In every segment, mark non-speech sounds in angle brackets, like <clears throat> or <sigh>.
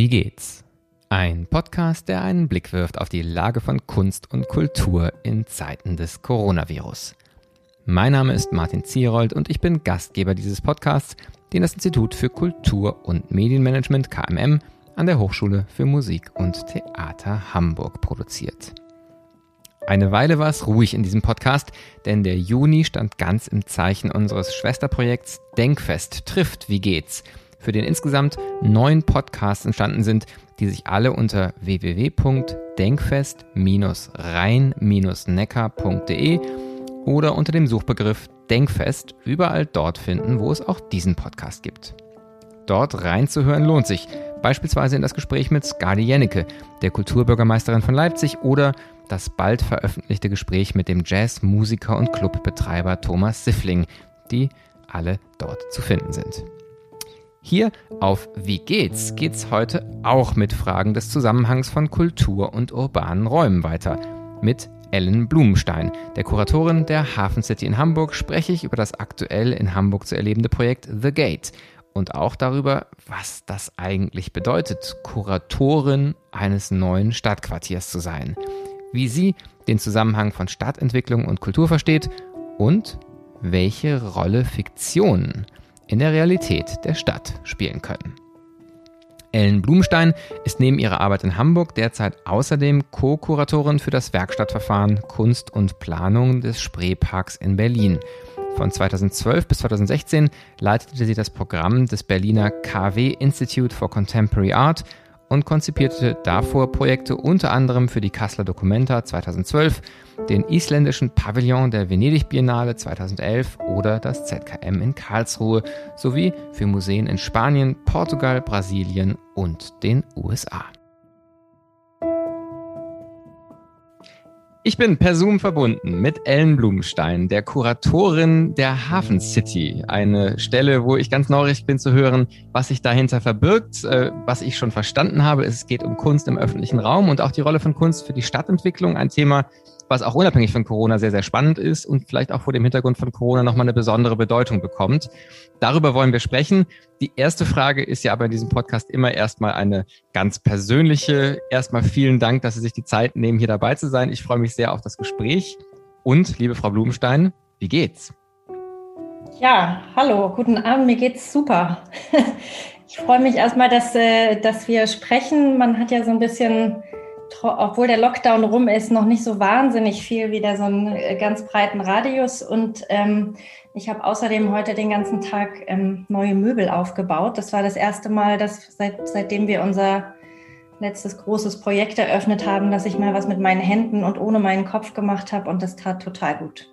Wie geht's? Ein Podcast, der einen Blick wirft auf die Lage von Kunst und Kultur in Zeiten des Coronavirus. Mein Name ist Martin Zierold und ich bin Gastgeber dieses Podcasts, den das Institut für Kultur und Medienmanagement KMM an der Hochschule für Musik und Theater Hamburg produziert. Eine Weile war es ruhig in diesem Podcast, denn der Juni stand ganz im Zeichen unseres Schwesterprojekts Denkfest trifft Wie geht's, für den insgesamt neun Podcasts entstanden sind, die sich alle unter www.denkfest-rhein-neckar.de oder unter dem Suchbegriff Denkfest überall dort finden, wo es auch diesen Podcast gibt. Dort reinzuhören lohnt sich, beispielsweise in das Gespräch mit Skadi Jennecke, der Kulturbürgermeisterin von Leipzig, oder das bald veröffentlichte Gespräch mit dem Jazzmusiker und Clubbetreiber Thomas Siffling, die alle dort zu finden sind. Hier auf Wie geht's geht's heute auch mit Fragen des Zusammenhangs von Kultur und urbanen Räumen weiter. Mit Ellen Blumenstein, der Kuratorin der Hafen City in Hamburg, spreche ich über das aktuell in Hamburg zu erlebende Projekt The Gate und auch darüber, was das eigentlich bedeutet, Kuratorin eines neuen Stadtquartiers zu sein, wie sie den Zusammenhang von Stadtentwicklung und Kultur versteht und welche Rolle Fiktionen in der Realität der Stadt spielen können. Ellen Blumstein ist neben ihrer Arbeit in Hamburg derzeit außerdem Co-Kuratorin für das Werkstattverfahren Kunst und Planung des Spreeparks in Berlin. Von 2012 bis 2016 leitete sie das Programm des Berliner KW Institute for Contemporary Art und konzipierte davor Projekte unter anderem für die Kasseler Documenta 2012, den isländischen Pavillon der Venedig Biennale 2011 oder das ZKM in Karlsruhe sowie für Museen in Spanien, Portugal, Brasilien und den USA. Ich bin per Zoom verbunden mit Ellen Blumenstein, der Kuratorin der Hafen City. Eine Stelle, wo ich ganz neugierig bin zu hören, was sich dahinter verbirgt. Äh, was ich schon verstanden habe, es geht um Kunst im öffentlichen Raum und auch die Rolle von Kunst für die Stadtentwicklung. Ein Thema, was auch unabhängig von Corona sehr, sehr spannend ist und vielleicht auch vor dem Hintergrund von Corona nochmal eine besondere Bedeutung bekommt. Darüber wollen wir sprechen. Die erste Frage ist ja aber in diesem Podcast immer erstmal eine ganz persönliche. Erstmal vielen Dank, dass Sie sich die Zeit nehmen, hier dabei zu sein. Ich freue mich sehr auf das Gespräch. Und, liebe Frau Blumenstein, wie geht's? Ja, hallo, guten Abend, mir geht's super. <laughs> Ich freue mich erstmal, dass, äh, dass wir sprechen. Man hat ja so ein bisschen obwohl der Lockdown rum ist, noch nicht so wahnsinnig viel wieder so einen äh, ganz breiten Radius. Und ähm, ich habe außerdem heute den ganzen Tag ähm, neue Möbel aufgebaut. Das war das erste Mal, dass seit, seitdem wir unser letztes großes Projekt eröffnet haben, dass ich mal was mit meinen Händen und ohne meinen Kopf gemacht habe. Und das tat total gut.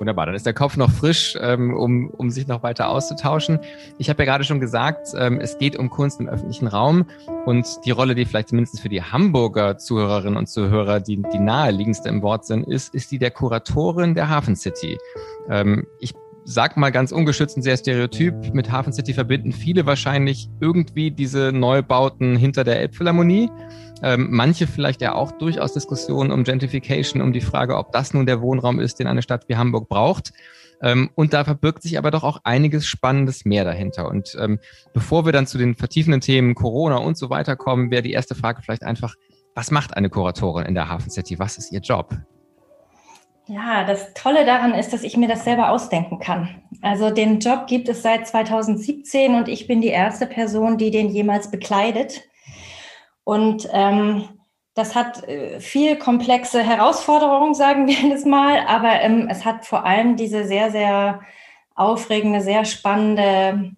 Wunderbar, dann ist der Kopf noch frisch, ähm, um, um sich noch weiter auszutauschen. Ich habe ja gerade schon gesagt, ähm, es geht um Kunst im öffentlichen Raum und die Rolle, die vielleicht zumindest für die Hamburger Zuhörerinnen und Zuhörer die, die naheliegendste im Wort sind, ist, ist die der Kuratorin der Hafen City. Ähm, ich sag mal ganz ungeschützt und sehr stereotyp, mit Hafen City verbinden viele wahrscheinlich irgendwie diese Neubauten hinter der Elbphilharmonie. Ähm, manche vielleicht ja auch durchaus Diskussionen um Gentrification, um die Frage, ob das nun der Wohnraum ist, den eine Stadt wie Hamburg braucht. Ähm, und da verbirgt sich aber doch auch einiges Spannendes mehr dahinter. Und ähm, bevor wir dann zu den vertiefenden Themen Corona und so weiter kommen, wäre die erste Frage vielleicht einfach, was macht eine Kuratorin in der Hafen City? Was ist ihr Job? Ja, das Tolle daran ist, dass ich mir das selber ausdenken kann. Also den Job gibt es seit 2017 und ich bin die erste Person, die den jemals bekleidet. Und ähm, das hat äh, viel komplexe Herausforderungen, sagen <laughs> wir das mal, aber ähm, es hat vor allem diese sehr, sehr aufregende, sehr spannende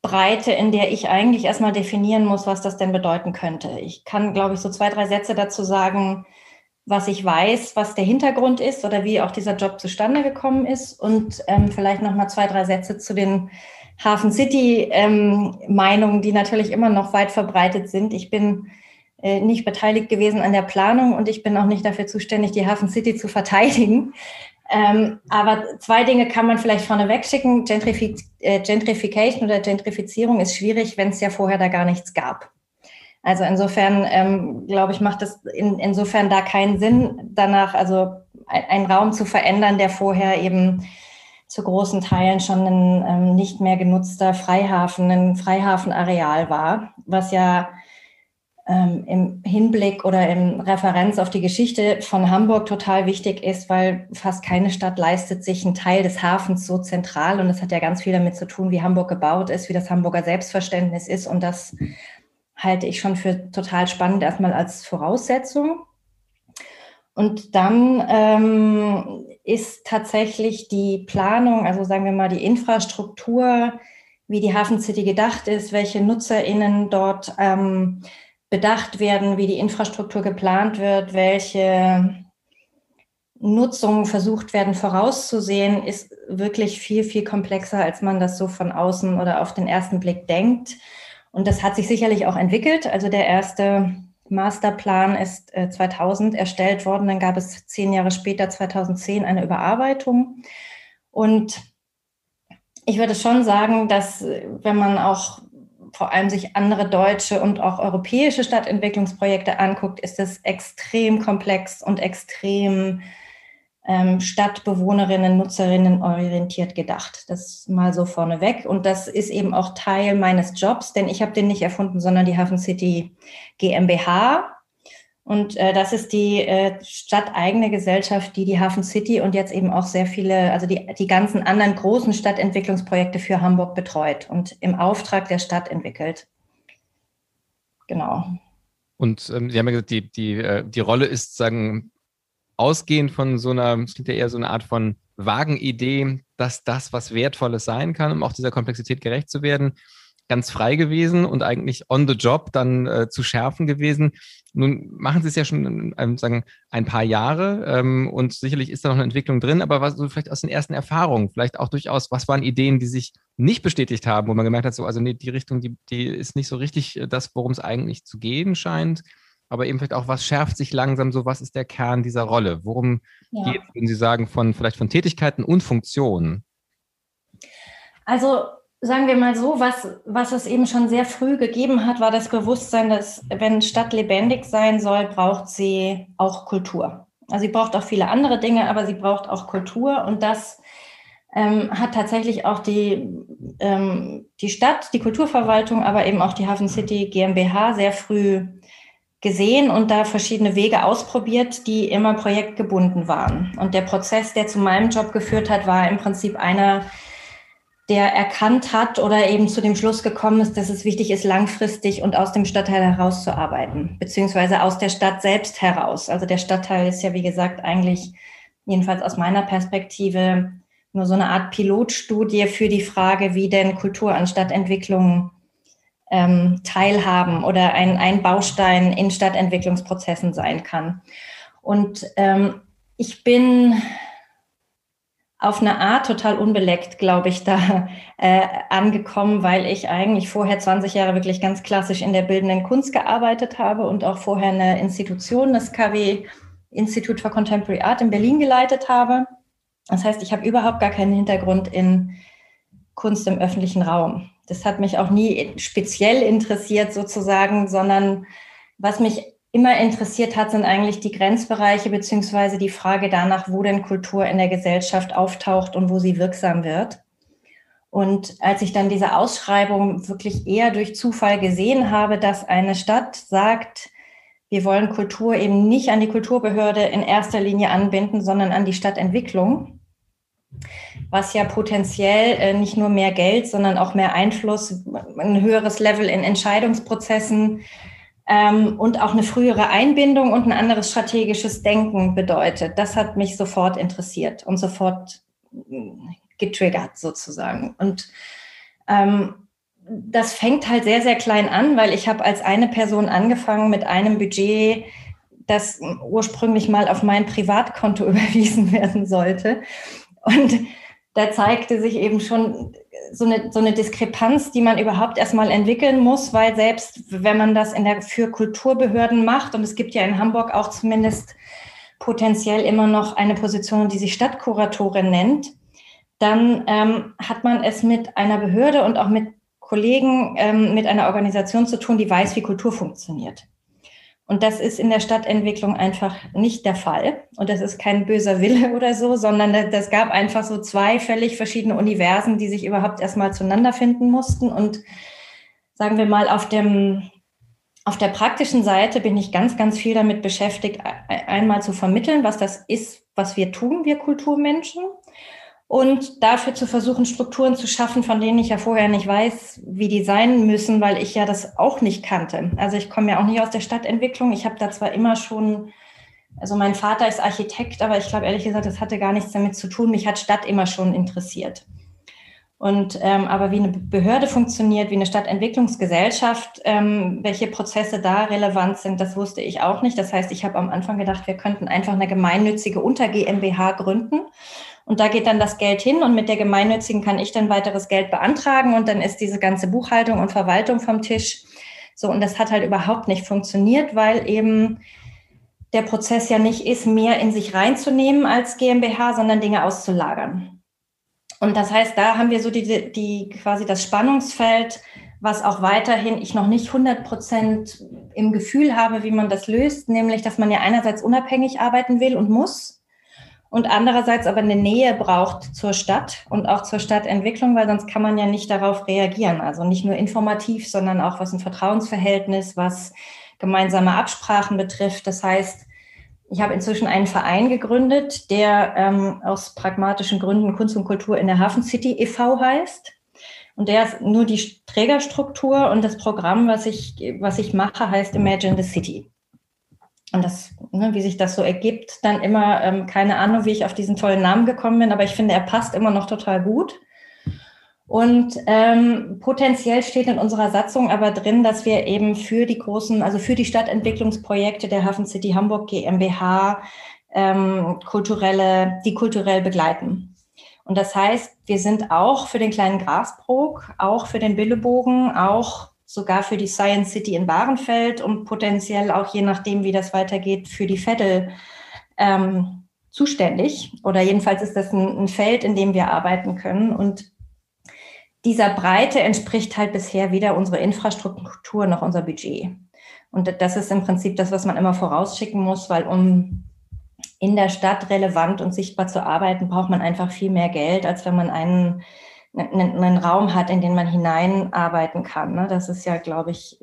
Breite, in der ich eigentlich erstmal definieren muss, was das denn bedeuten könnte. Ich kann, glaube ich, so zwei, drei Sätze dazu sagen, was ich weiß, was der Hintergrund ist oder wie auch dieser Job zustande gekommen ist und ähm, vielleicht noch mal zwei, drei Sätze zu den Hafen City ähm, die natürlich immer noch weit verbreitet sind. Ich bin äh, nicht beteiligt gewesen an der Planung und ich bin auch nicht dafür zuständig, die Hafen City zu verteidigen. Ähm, aber zwei Dinge kann man vielleicht vorneweg schicken. Gentrific äh, Gentrification oder Gentrifizierung ist schwierig, wenn es ja vorher da gar nichts gab. Also insofern, ähm, glaube ich, macht es in, insofern da keinen Sinn, danach also einen Raum zu verändern, der vorher eben zu großen Teilen schon ein ähm, nicht mehr genutzter Freihafen, ein Freihafenareal war, was ja ähm, im Hinblick oder in Referenz auf die Geschichte von Hamburg total wichtig ist, weil fast keine Stadt leistet sich einen Teil des Hafens so zentral. Und das hat ja ganz viel damit zu tun, wie Hamburg gebaut ist, wie das Hamburger Selbstverständnis ist. Und das halte ich schon für total spannend, erstmal als Voraussetzung. Und dann ähm, ist tatsächlich die Planung, also sagen wir mal die Infrastruktur, wie die Hafen City gedacht ist, welche NutzerInnen dort ähm, bedacht werden, wie die Infrastruktur geplant wird, welche Nutzungen versucht werden vorauszusehen, ist wirklich viel, viel komplexer, als man das so von außen oder auf den ersten Blick denkt. Und das hat sich sicherlich auch entwickelt. Also der erste Masterplan ist 2000 äh, erstellt worden. Dann gab es zehn Jahre später, 2010, eine Überarbeitung. Und ich würde schon sagen, dass äh, wenn man auch vor allem sich andere deutsche und auch europäische Stadtentwicklungsprojekte anguckt, ist es extrem komplex und extrem ähm, Stadtbewohnerinnen, Nutzerinnen orientiert gedacht. Das mal so vorneweg. Und das ist eben auch Teil meines Jobs, denn ich habe den nicht erfunden, sondern die Hafen City GmbH. Und äh, das ist die äh, stadteigene Gesellschaft, die die Hafen City und jetzt eben auch sehr viele, also die, die ganzen anderen großen Stadtentwicklungsprojekte für Hamburg betreut und im Auftrag der Stadt entwickelt. Genau. Und ähm, Sie haben ja gesagt, die, die, äh, die Rolle ist, sagen, ausgehend von so einer, es klingt ja eher so eine Art von vagen Idee, dass das was Wertvolles sein kann, um auch dieser Komplexität gerecht zu werden, ganz frei gewesen und eigentlich on the job dann äh, zu schärfen gewesen. Nun machen Sie es ja schon ähm, sagen, ein paar Jahre ähm, und sicherlich ist da noch eine Entwicklung drin, aber was so vielleicht aus den ersten Erfahrungen, vielleicht auch durchaus, was waren Ideen, die sich nicht bestätigt haben, wo man gemerkt hat, so, also nee, die Richtung, die, die ist nicht so richtig äh, das, worum es eigentlich zu gehen scheint, aber eben vielleicht auch, was schärft sich langsam so, was ist der Kern dieser Rolle? Worum ja. geht es, würden Sie sagen, von vielleicht von Tätigkeiten und Funktionen? Also sagen wir mal so, was, was es eben schon sehr früh gegeben hat, war das Bewusstsein, dass wenn Stadt lebendig sein soll, braucht sie auch Kultur. Also sie braucht auch viele andere Dinge, aber sie braucht auch Kultur und das ähm, hat tatsächlich auch die, ähm, die Stadt, die Kulturverwaltung, aber eben auch die Hafen City GmbH sehr früh gesehen und da verschiedene Wege ausprobiert, die immer projektgebunden waren. Und der Prozess, der zu meinem Job geführt hat, war im Prinzip einer, der erkannt hat oder eben zu dem Schluss gekommen ist, dass es wichtig ist, langfristig und aus dem Stadtteil herauszuarbeiten, beziehungsweise aus der Stadt selbst heraus. Also der Stadtteil ist ja, wie gesagt, eigentlich, jedenfalls aus meiner Perspektive, nur so eine Art Pilotstudie für die Frage, wie denn Kultur an Stadtentwicklung ähm, teilhaben oder ein, ein Baustein in Stadtentwicklungsprozessen sein kann. Und ähm, ich bin auf eine Art total unbeleckt, glaube ich, da äh, angekommen, weil ich eigentlich vorher 20 Jahre wirklich ganz klassisch in der bildenden Kunst gearbeitet habe und auch vorher eine Institution, das KW Institut for Contemporary Art in Berlin geleitet habe. Das heißt, ich habe überhaupt gar keinen Hintergrund in Kunst im öffentlichen Raum. Das hat mich auch nie speziell interessiert sozusagen, sondern was mich immer interessiert hat, sind eigentlich die Grenzbereiche beziehungsweise die Frage danach, wo denn Kultur in der Gesellschaft auftaucht und wo sie wirksam wird. Und als ich dann diese Ausschreibung wirklich eher durch Zufall gesehen habe, dass eine Stadt sagt, wir wollen Kultur eben nicht an die Kulturbehörde in erster Linie anbinden, sondern an die Stadtentwicklung, was ja potenziell äh, nicht nur mehr Geld, sondern auch mehr Einfluss, ein höheres Level in Entscheidungsprozessen, ähm, und auch eine frühere Einbindung und ein anderes strategisches Denken bedeutet. Das hat mich sofort interessiert und sofort mm, getriggert sozusagen. Und ähm, das fängt halt sehr, sehr klein an, weil ich habe als eine Person angefangen mit einem Budget, das ursprünglich mal auf mein Privatkonto <laughs> überwiesen werden sollte. Und da zeigte sich eben schon so eine, so eine Diskrepanz, die man überhaupt erstmal entwickeln muss, weil selbst wenn man das in der, für Kulturbehörden macht, und es gibt ja in Hamburg auch zumindest potenziell immer noch eine Position, die sich Stadtkuratorin nennt, dann ähm, hat man es mit einer Behörde und auch mit Kollegen, ähm, mit einer Organisation zu tun, die weiß, wie Kultur funktioniert. Und das ist in der Stadtentwicklung einfach nicht der Fall. Und das ist kein böser Wille <laughs> oder so, sondern das gab einfach so zwei völlig verschiedene Universen, die sich überhaupt erstmal zueinander finden mussten. Und sagen wir mal, auf dem, auf der praktischen Seite bin ich ganz, ganz viel damit beschäftigt, einmal zu vermitteln, was das ist, was wir tun, wir Kulturmenschen und dafür zu versuchen, Strukturen zu schaffen, von denen ich ja vorher nicht weiß, wie die sein müssen, weil ich ja das auch nicht kannte. Also ich komme ja auch nicht aus der Stadtentwicklung. Ich habe da zwar immer schon, also mein Vater ist Architekt, aber ich glaube ehrlich gesagt, das hatte gar nichts damit zu tun. Mich hat Stadt immer schon interessiert. Und ähm, aber wie eine Behörde funktioniert, wie eine Stadtentwicklungsgesellschaft, ähm, welche Prozesse da relevant sind, das wusste ich auch nicht. Das heißt, ich habe am Anfang gedacht, wir könnten einfach eine gemeinnützige Unter GmbH gründen und da geht dann das Geld hin und mit der gemeinnützigen kann ich dann weiteres Geld beantragen und dann ist diese ganze Buchhaltung und Verwaltung vom Tisch. So, und das hat halt überhaupt nicht funktioniert, weil eben der Prozess ja nicht ist, mehr in sich reinzunehmen als GmbH, sondern Dinge auszulagern. Und das heißt, da haben wir so die, die quasi das Spannungsfeld, was auch weiterhin ich noch nicht 100 Prozent im Gefühl habe, wie man das löst, nämlich, dass man ja einerseits unabhängig arbeiten will und muss und andererseits aber eine Nähe braucht zur Stadt und auch zur Stadtentwicklung, weil sonst kann man ja nicht darauf reagieren. Also nicht nur informativ, sondern auch was ein Vertrauensverhältnis, was gemeinsame Absprachen betrifft. Das heißt, ich habe inzwischen einen Verein gegründet, der ähm, aus pragmatischen Gründen Kunst und Kultur in der Hafen City e.V. heißt. Und der ist nur die Trägerstruktur und das Programm, was ich, was ich mache, heißt Imagine the City. Und das, ne, wie sich das so ergibt, dann immer, ähm, keine Ahnung, wie ich auf diesen tollen Namen gekommen bin, aber ich finde, er passt immer noch total gut. Und ähm, potenziell steht in unserer Satzung aber drin, dass wir eben für die großen, also für die Stadtentwicklungsprojekte der Hafen City Hamburg GmbH ähm, kulturelle, die kulturell begleiten. Und das heißt, wir sind auch für den kleinen Grasbrook, auch für den Billebogen, auch sogar für die Science City in Bahrenfeld und potenziell auch je nachdem, wie das weitergeht, für die Vettel ähm, zuständig. Oder jedenfalls ist das ein, ein Feld, in dem wir arbeiten können. Und dieser Breite entspricht halt bisher weder unsere Infrastruktur noch unser Budget. Und das ist im Prinzip das, was man immer vorausschicken muss, weil um in der Stadt relevant und sichtbar zu arbeiten, braucht man einfach viel mehr Geld, als wenn man einen einen, Raum hat, in den man hineinarbeiten kann. Ne? Das ist ja, glaube ich,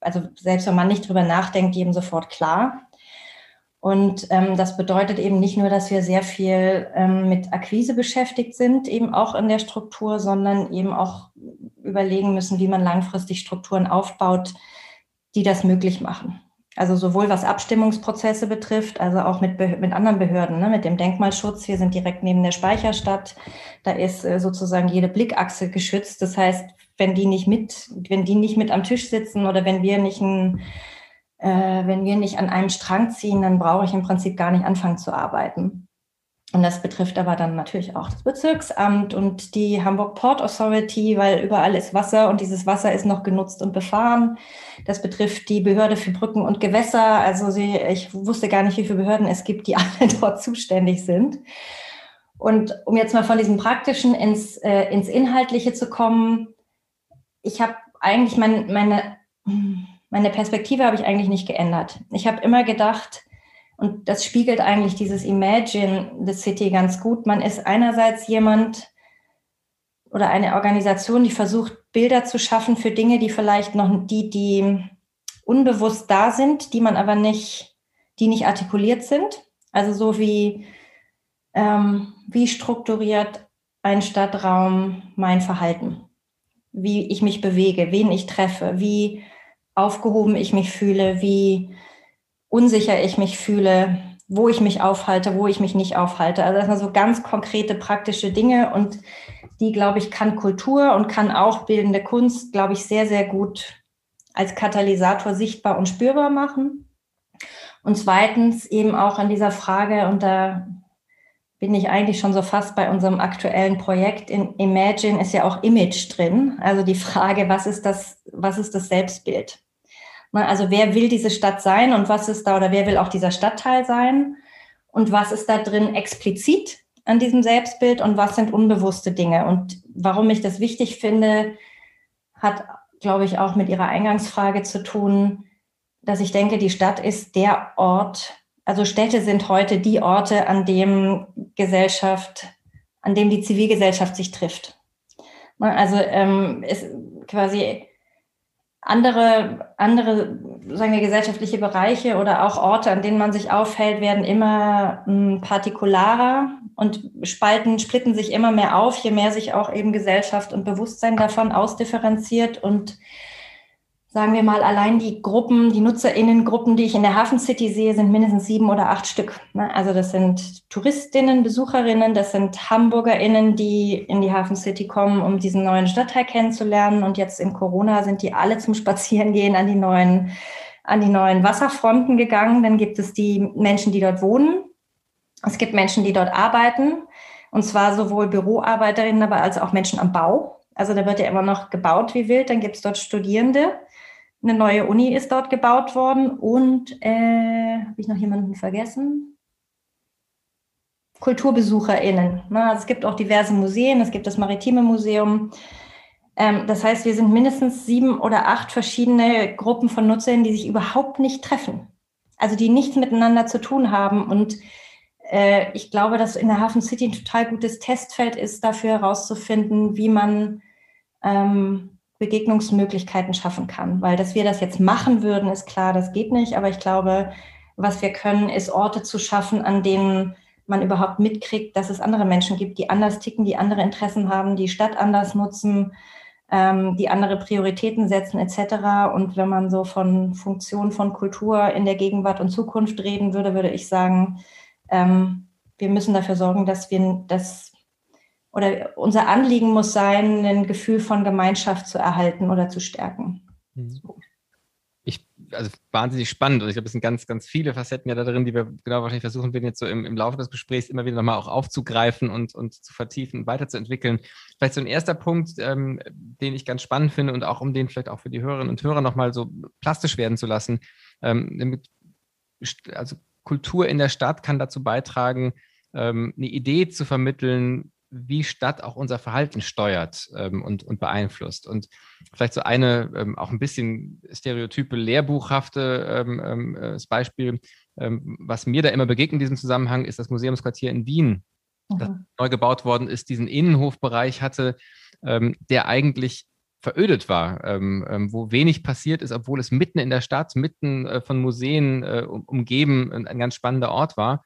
also selbst wenn man nicht drüber nachdenkt, jedem sofort klar. Und ähm, das bedeutet eben nicht nur, dass wir sehr viel ähm, mit Akquise beschäftigt sind, eben auch in der Struktur, sondern eben auch überlegen müssen, wie man langfristig Strukturen aufbaut, die das möglich machen. Also sowohl was Abstimmungsprozesse betrifft, also auch mit, mit anderen Behörden, ne, mit dem Denkmalschutz. Wir sind direkt neben der Speicherstadt. Da ist äh, sozusagen jede Blickachse geschützt. Das heißt, wenn die nicht mit, wenn die nicht mit am Tisch sitzen oder wenn wir nicht ein, äh, wenn wir nicht an einem Strang ziehen, dann brauche ich im Prinzip gar nicht anfangen zu arbeiten. Und das betrifft aber dann natürlich auch das Bezirksamt und die Hamburg Port Authority, weil überall ist Wasser und dieses Wasser ist noch genutzt und befahren. Das betrifft die Behörde für Brücken und Gewässer. Also sie, ich wusste gar nicht, wie viele Behörden es gibt, die <laughs> alle dort zuständig sind. Und um jetzt mal von diesem Praktischen ins, äh, ins Inhaltliche zu kommen, ich habe eigentlich mein, meine, meine Perspektive habe ich eigentlich nicht geändert. Ich habe immer gedacht, und das spiegelt eigentlich dieses Imagine the City ganz gut. Man ist einerseits jemand oder eine Organisation, die versucht, Bilder zu schaffen für Dinge, die vielleicht noch, die, die unbewusst da sind, die man aber nicht, die nicht artikuliert sind. Also so wie, ähm, wie strukturiert ein Stadtraum mein Verhalten, wie ich mich bewege, wen ich treffe, wie aufgehoben ich mich fühle, wie unsicher ich mich fühle, wo ich mich aufhalte, wo ich mich nicht aufhalte. Also das sind so ganz konkrete, praktische Dinge und die, glaube ich, kann Kultur und kann auch bildende Kunst, glaube ich, sehr, sehr gut als Katalysator sichtbar und spürbar machen. Und zweitens eben auch an dieser Frage, und da bin ich eigentlich schon so fast bei unserem aktuellen Projekt in Imagine ist ja auch Image drin. Also die Frage, was ist das, was ist das Selbstbild? Also wer will diese Stadt sein und was ist da oder wer will auch dieser Stadtteil sein und was ist da drin explizit an diesem Selbstbild und was sind unbewusste Dinge. Und warum ich das wichtig finde, hat, glaube ich, auch mit Ihrer Eingangsfrage zu tun. dass ich denke, die Stadt ist der Ort, also Städte sind heute die Orte, an dem Gesellschaft, an dem die Zivilgesellschaft sich trifft. Also ähm, ist quasi andere, andere, sagen wir, gesellschaftliche Bereiche oder auch Orte, an denen man sich aufhält, werden immer m, hm, partikularer und spalten, splitten sich immer mehr auf, je mehr sich auch eben Gesellschaft und Bewusstsein davon ausdifferenziert und sagen wir mal, allein die Gruppen, die NutzerInnengruppen, die ich in der Hafen City sehe, sind mindestens sieben oder acht Stück. Ne? Also das sind Touristinnen, Besucherinnen, das sind HamburgerInnen, die in die Hafen City kommen, um diesen neuen Stadtteil kennenzulernen. Und jetzt in Corona sind die alle zum Spazierengehen an die neuen, an die neuen Wasserfronten gegangen. Dann gibt es die Menschen, die dort wohnen. Es gibt Menschen, die dort arbeiten. Und zwar sowohl Büroarbeiterinnen, aber als auch Menschen am Bau. Also da wird ja immer noch gebaut wie wild. Dann gibt es dort Studierende. Eine neue Uni ist dort gebaut worden und äh, habe ich noch jemanden vergessen? KulturbesucherInnen. Ne? Also es gibt auch diverse Museen, es gibt das Maritime Museum. Ähm, das heißt, wir sind mindestens sieben oder acht verschiedene Gruppen von Nutzern, die sich überhaupt nicht treffen. Also die nichts miteinander zu tun haben. Und äh, ich glaube, dass in der Hafen City ein total gutes Testfeld ist, dafür herauszufinden, wie man ähm, Begegnungsmöglichkeiten schaffen kann. Weil dass wir das jetzt machen würden, ist klar, das geht nicht. Aber ich glaube, was wir können, ist Orte zu schaffen, an denen man überhaupt mitkriegt, dass es andere Menschen gibt, die anders ticken, die andere Interessen haben, die Stadt anders nutzen, ähm, die andere Prioritäten setzen etc. Und wenn man so von Funktion von Kultur in der Gegenwart und Zukunft reden würde, würde ich sagen, ähm, wir müssen dafür sorgen, dass wir, dass oder unser Anliegen muss sein, ein Gefühl von Gemeinschaft zu erhalten oder zu stärken. Mhm. Ich, also wahnsinnig spannend und ich glaube, es sind ganz, ganz viele Facetten ja da drin, die wir genau wahrscheinlich versuchen werden, jetzt so im, im Laufe des Gesprächs immer wieder nochmal auch aufzugreifen und, und zu vertiefen und weiterzuentwickeln. Vielleicht so ein erster Punkt, ähm, den ich ganz spannend finde und auch um den vielleicht auch für die Hörerinnen und Hörer nochmal so plastisch werden zu lassen. Ähm, also Kultur in der Stadt kann dazu beitragen, ähm, eine Idee zu vermitteln, wie Stadt auch unser Verhalten steuert ähm, und, und beeinflusst. Und vielleicht so eine ähm, auch ein bisschen stereotype, lehrbuchhafte ähm, ähm das Beispiel, ähm, was mir da immer begegnet in diesem Zusammenhang, ist das Museumsquartier in Wien, mhm. das neu gebaut worden ist, diesen Innenhofbereich hatte, ähm, der eigentlich verödet war, wo wenig passiert ist, obwohl es mitten in der Stadt, mitten äh, von Museen äh, umgeben ein, ein ganz spannender Ort war.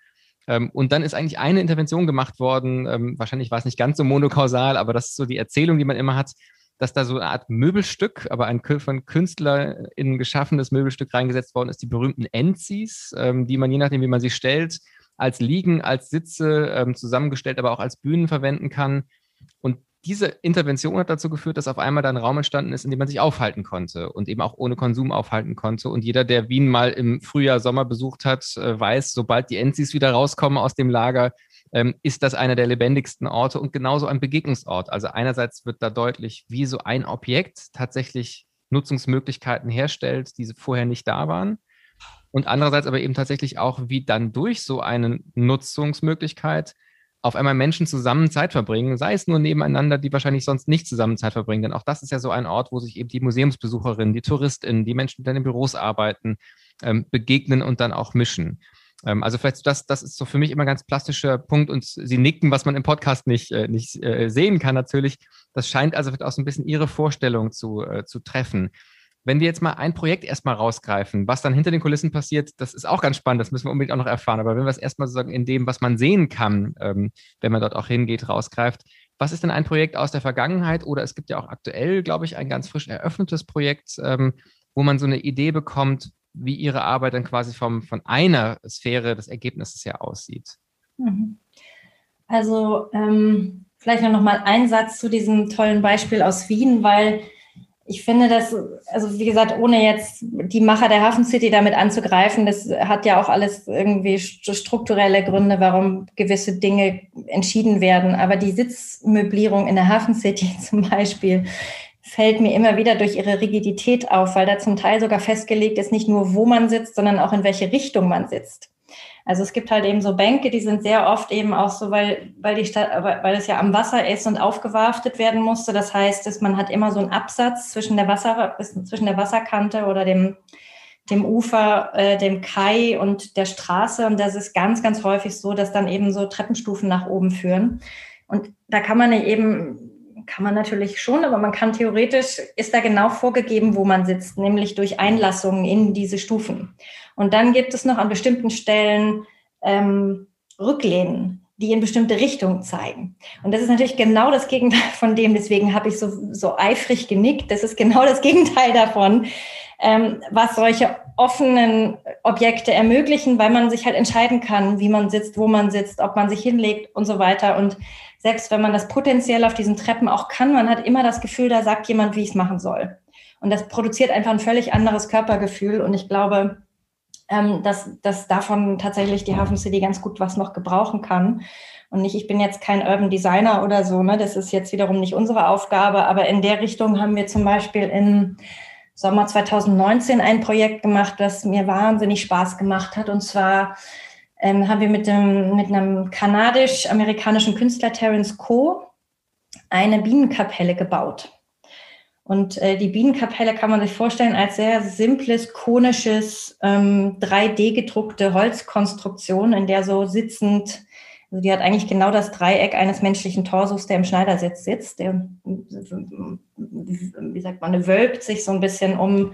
Ähm, und dann ist eigentlich eine Intervention gemacht worden, ähm, wahrscheinlich war es nicht ganz so monokausal, aber das ist so die Erzählung, die man immer hat, dass da so eine Art Möbelstück, aber ein von KünstlerInnen geschaffenes Möbelstück reingesetzt worden ist, die berühmten Enzis, ähm, die man je nachdem, wie man sie stellt, als Liegen, als Sitze zusammengestellt, aber auch als Bühnen verwenden kann. Und diese Intervention hat dazu geführt, dass auf einmal da ein Raum entstanden ist, in dem man sich aufhalten konnte und eben auch ohne Konsum aufhalten konnte. Und jeder, der Wien mal im Frühjahr, Sommer besucht hat, äh, weiß, sobald die Enzis wieder rauskommen aus dem Lager, ähm, ist das einer der lebendigsten Orte und genauso ein Begegnungsort. Also einerseits wird da deutlich, wie so ein Objekt tatsächlich Nutzungsmöglichkeiten herstellt, die vorher nicht da waren. Und andererseits aber eben tatsächlich auch, wie dann durch so eine Nutzungsmöglichkeit auf einmal Menschen zusammen Zeit verbringen, sei es nur nebeneinander, die wahrscheinlich sonst nicht zusammen Zeit verbringen. Denn auch das ist ja so ein Ort, wo sich eben die Museumsbesucherinnen, die TouristInnen, die Menschen, die in den Büros arbeiten, ähm, begegnen und dann auch mischen. Ähm, also vielleicht das, das ist so für mich immer ein ganz plastischer Punkt und Sie nicken, was man im Podcast nicht, äh, nicht äh, sehen kann natürlich. Das scheint also auch so ein bisschen Ihre Vorstellung zu, äh, zu treffen. Wenn wir jetzt mal ein Projekt erstmal rausgreifen, was dann hinter den Kulissen passiert, das ist auch ganz spannend, das müssen wir unbedingt auch noch erfahren. Aber wenn wir es erstmal sozusagen in dem, was man sehen kann, ähm, wenn man dort auch hingeht, rausgreift, was ist denn ein Projekt aus der Vergangenheit oder es gibt ja auch aktuell, glaube ich, ein ganz frisch eröffnetes Projekt, ähm, wo man so eine Idee bekommt, wie Ihre Arbeit dann quasi vom, von einer Sphäre des Ergebnisses her aussieht? Mhm. Also ähm, vielleicht noch mal ein Satz zu diesem tollen Beispiel aus Wien, weil ich finde das, also wie gesagt, ohne jetzt die Macher der Hafen City damit anzugreifen, das hat ja auch alles irgendwie strukturelle Gründe, warum gewisse Dinge entschieden werden. Aber die Sitzmöblierung in der Hafen City <laughs> zum Beispiel fällt mir immer wieder durch ihre Rigidität auf, weil da zum Teil sogar festgelegt ist, nicht nur wo man sitzt, sondern auch in welche Richtung man sitzt. Also es gibt halt eben so Bänke, die sind sehr oft eben auch so, weil, weil die Stadt, weil es ja am Wasser ist und aufgewarftet werden musste. Das heißt, dass man hat immer so einen Absatz zwischen der Wasser, zwischen der Wasserkante oder dem, dem Ufer, äh, dem Kai und der Straße. Und das ist ganz, ganz häufig so, dass dann eben so Treppenstufen nach oben führen. Und da kann man eben, kann man natürlich schon, aber man kann theoretisch, ist da genau vorgegeben, wo man sitzt, nämlich durch Einlassungen in diese Stufen. Und dann gibt es noch an bestimmten Stellen ähm, Rücklehnen die in bestimmte Richtungen zeigen. Und das ist natürlich genau das Gegenteil von dem, deswegen habe ich so, so eifrig genickt. Das ist genau das Gegenteil davon, ähm, was solche offenen Objekte ermöglichen, weil man sich halt entscheiden kann, wie man sitzt, wo man sitzt, ob man sich hinlegt und so weiter. Und selbst wenn man das potenziell auf diesen Treppen auch kann, man hat immer das Gefühl, da sagt jemand, wie ich es machen soll. Und das produziert einfach ein völlig anderes Körpergefühl. Und ich glaube, ähm, dass, dass davon tatsächlich die Hafen City ganz gut was noch gebrauchen kann. Und nicht, ich bin jetzt kein Urban Designer oder so, ne? das ist jetzt wiederum nicht unsere Aufgabe, aber in der Richtung haben wir zum Beispiel in Sommer 2019 ein Projekt gemacht, das mir wahnsinnig Spaß gemacht hat. Und zwar ähm, haben wir mit, dem, mit einem kanadisch-amerikanischen Künstler Terence Co. eine Bienenkapelle gebaut. Und äh, die Bienenkapelle kann man sich vorstellen als sehr simples, konisches, ähm, 3D-gedruckte Holzkonstruktion, in der so sitzend, also die hat eigentlich genau das Dreieck eines menschlichen Torsos, der im Schneidersitz sitzt. Der, wie sagt man, wölbt sich so ein bisschen um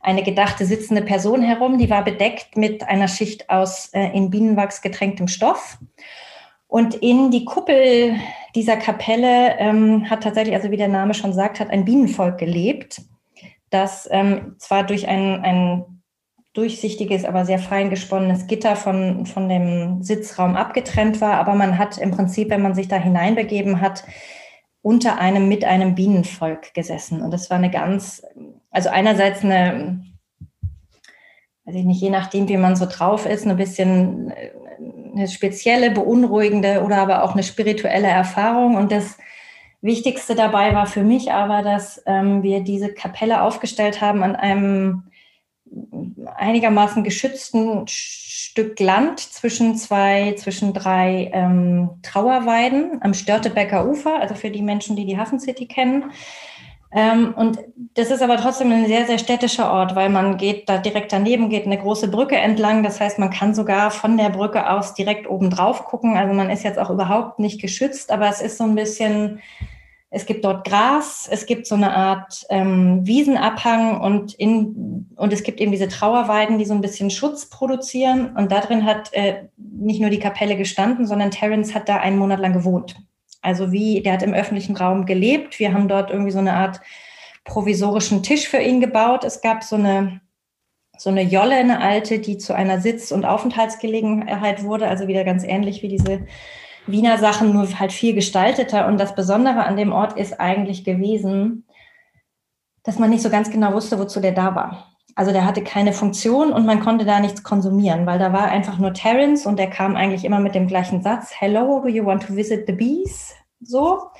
eine gedachte sitzende Person herum. Die war bedeckt mit einer Schicht aus äh, in Bienenwachs getränktem Stoff. Und in die Kuppel dieser Kapelle ähm, hat tatsächlich, also wie der Name schon sagt, hat ein Bienenvolk gelebt, das ähm, zwar durch ein, ein durchsichtiges, aber sehr fein gesponnenes Gitter von, von dem Sitzraum abgetrennt war, aber man hat im Prinzip, wenn man sich da hineinbegeben hat, unter einem mit einem Bienenvolk gesessen. Und das war eine ganz, also einerseits eine, weiß ich nicht, je nachdem, wie man so drauf ist, ein bisschen äh, eine spezielle, beunruhigende oder aber auch eine spirituelle Erfahrung. Und das Wichtigste dabei war für mich aber, dass ähm, wir diese Kapelle aufgestellt haben an einem einigermaßen geschützten Stück Land zwischen zwei, zwischen drei ähm, Trauerweiden am Störtebecker Ufer, also für die Menschen, die die Hafen City kennen. Ähm, und das ist aber trotzdem ein sehr, sehr städtischer Ort, weil man geht da direkt daneben, geht eine große Brücke entlang. Das heißt, man kann sogar von der Brücke aus direkt oben drauf gucken. Also man ist jetzt auch überhaupt nicht geschützt, aber es ist so ein bisschen, es gibt dort Gras, es gibt so eine Art ähm, Wiesenabhang und, in, und es gibt eben diese Trauerweiden, die so ein bisschen Schutz produzieren. Und da drin hat äh, nicht nur die Kapelle gestanden, sondern Terence hat da einen Monat lang gewohnt. Also wie, der hat im öffentlichen Raum gelebt. Wir haben dort irgendwie so eine Art provisorischen Tisch für ihn gebaut. Es gab so eine, so eine Jolle, eine alte, die zu einer Sitz- und Aufenthaltsgelegenheit wurde. Also wieder ganz ähnlich wie diese Wiener Sachen, nur halt viel gestalteter. Und das Besondere an dem Ort ist eigentlich gewesen, dass man nicht so ganz genau wusste, wozu der da war. Also der hatte keine Funktion und man konnte da nichts konsumieren, weil da war einfach nur Terence und der kam eigentlich immer mit dem gleichen Satz, Hello, do you want to visit the bees? So.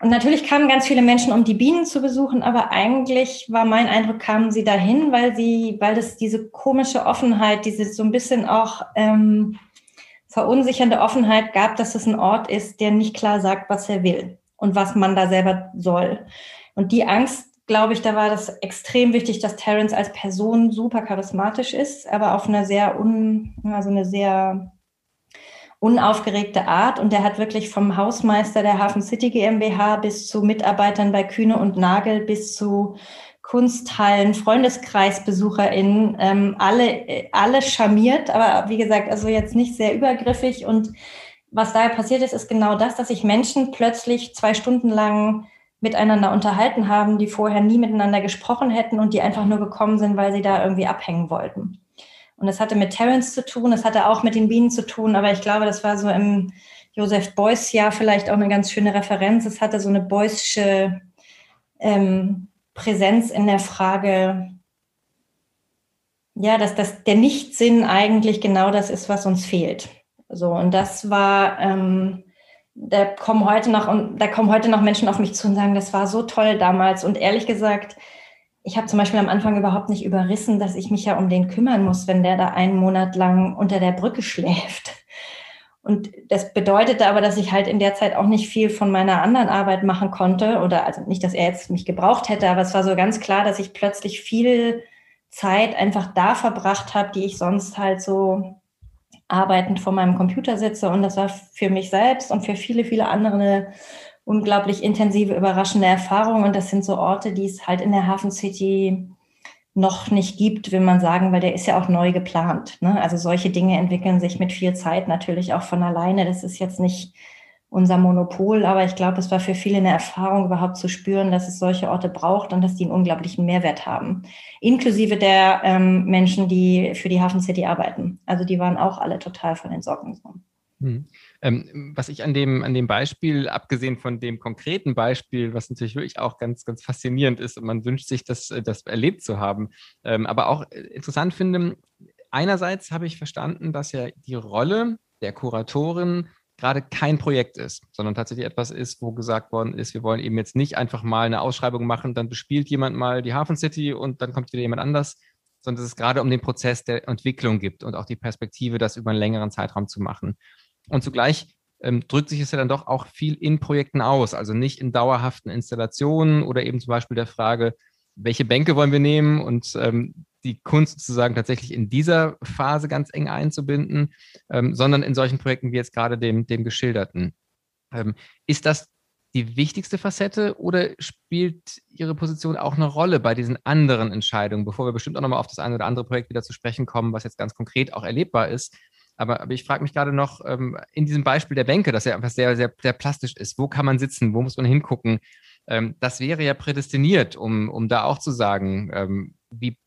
Und natürlich kamen ganz viele Menschen, um die Bienen zu besuchen, aber eigentlich war mein Eindruck, kamen sie dahin, weil sie, weil das diese komische Offenheit, diese so ein bisschen auch ähm, verunsichernde Offenheit gab, dass es ein Ort ist, der nicht klar sagt, was er will und was man da selber soll. Und die Angst glaube ich, da war das extrem wichtig, dass Terence als Person super charismatisch ist, aber auf eine sehr un, also eine sehr unaufgeregte Art. Und der hat wirklich vom Hausmeister der Hafen City GmbH bis zu Mitarbeitern bei Kühne und Nagel bis zu Kunsthallen, FreundeskreisbesucherInnen, ähm, alle, alle charmiert, aber wie gesagt, also jetzt nicht sehr übergriffig. Und was daher passiert ist, ist genau das, dass sich Menschen plötzlich zwei Stunden lang miteinander unterhalten haben, die vorher nie miteinander gesprochen hätten und die einfach nur gekommen sind, weil sie da irgendwie abhängen wollten. Und das hatte mit Terence zu tun, das hatte auch mit den Bienen zu tun, aber ich glaube, das war so im Joseph Beuys-Jahr vielleicht auch eine ganz schöne Referenz. Es hatte so eine Beuysche ähm, Präsenz in der Frage, ja, dass das, der Nichtsinn eigentlich genau das ist, was uns fehlt. So, und das war, ähm, da kommen heute noch und da kommen heute noch Menschen auf mich zu und sagen, das war so toll damals. Und ehrlich gesagt, ich habe zum Beispiel am Anfang überhaupt nicht überrissen, dass ich mich ja um den kümmern muss, wenn der da einen Monat lang unter der Brücke <laughs> schläft. Und das bedeutete aber, dass ich halt in der Zeit auch nicht viel von meiner anderen Arbeit machen konnte. Oder also nicht, dass er jetzt mich gebraucht hätte, aber es war so ganz klar, dass ich plötzlich viel Zeit einfach da verbracht habe, die ich sonst halt so arbeitend vor meinem Computer sitze. Und das war für mich selbst und für viele, viele andere eine unglaublich intensive, überraschende Erfahrung. Und das sind so Orte, die es halt in der Hafen City noch nicht gibt, will man sagen, weil der ist ja auch neu geplant. Ne? Also solche Dinge entwickeln sich mit viel Zeit natürlich auch von alleine. Das ist jetzt nicht unser Monopol, aber ich glaube, es war für viele eine Erfahrung, überhaupt zu spüren, dass es solche Orte braucht und dass die einen unglaublichen Mehrwert haben. Inklusive der ähm, Menschen, die für die Hafen City arbeiten. Also die waren auch alle total von den Socken. Hm. Ähm, was ich an dem, an dem Beispiel, abgesehen von dem konkreten Beispiel, was natürlich wirklich auch ganz, ganz faszinierend ist und man wünscht sich, das, das erlebt zu haben, ähm, aber auch äh, interessant finde, einerseits habe ich verstanden, dass ja die Rolle der Kuratorin gerade kein Projekt ist, sondern tatsächlich etwas ist, wo gesagt worden ist, wir wollen eben jetzt nicht einfach mal eine Ausschreibung machen, dann bespielt jemand mal die Hafen City und dann kommt wieder jemand anders, sondern dass es gerade um den Prozess der Entwicklung gibt und auch die Perspektive, das über einen längeren Zeitraum zu machen. Und zugleich ähm, drückt sich es ja dann doch auch viel in Projekten aus, also nicht in dauerhaften Installationen oder eben zum Beispiel der Frage, welche Bänke wollen wir nehmen und ähm, die Kunst sozusagen tatsächlich in dieser Phase ganz eng einzubinden, ähm, sondern in solchen Projekten wie jetzt gerade dem, dem geschilderten. Ähm, ist das die wichtigste Facette oder spielt Ihre Position auch eine Rolle bei diesen anderen Entscheidungen, bevor wir bestimmt auch nochmal auf das eine oder andere Projekt wieder zu sprechen kommen, was jetzt ganz konkret auch erlebbar ist? Aber, aber ich frage mich gerade noch ähm, in diesem Beispiel der Bänke, das ja einfach sehr, sehr, sehr plastisch ist. Wo kann man sitzen? Wo muss man hingucken? Ähm, das wäre ja prädestiniert, um, um da auch zu sagen, ähm, wie,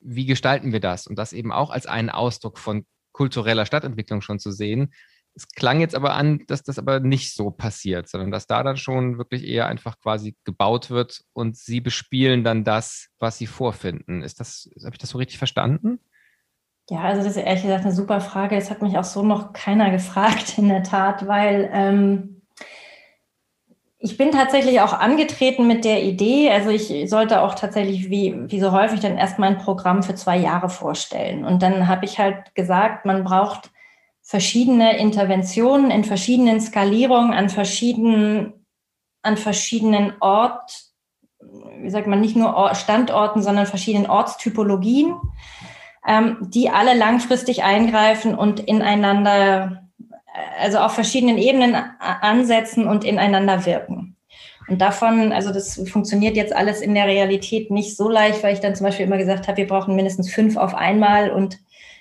wie gestalten wir das? Und das eben auch als einen Ausdruck von kultureller Stadtentwicklung schon zu sehen. Es klang jetzt aber an, dass das aber nicht so passiert, sondern dass da dann schon wirklich eher einfach quasi gebaut wird und sie bespielen dann das, was sie vorfinden. Ist das, habe ich das so richtig verstanden? Ja, also das ist ehrlich gesagt eine super Frage. Es hat mich auch so noch keiner <laughs> gefragt, in der Tat, weil ähm, ich bin tatsächlich auch angetreten mit der Idee, also ich sollte auch tatsächlich wie, wie so häufig dann erstmal ein Programm für zwei Jahre vorstellen. Und dann habe ich halt gesagt, man braucht verschiedene Interventionen in verschiedenen Skalierungen an verschiedenen, an verschiedenen Ort, wie sagt man, nicht nur Standorten, sondern verschiedenen Ortstypologien ähm, die alle langfristig eingreifen und ineinander, also auf verschiedenen Ebenen ansetzen und ineinander wirken. Und davon, also das funktioniert jetzt alles in der Realität nicht so leicht, weil ich dann zum Beispiel immer gesagt habe, wir brauchen mindestens fünf auf einmal und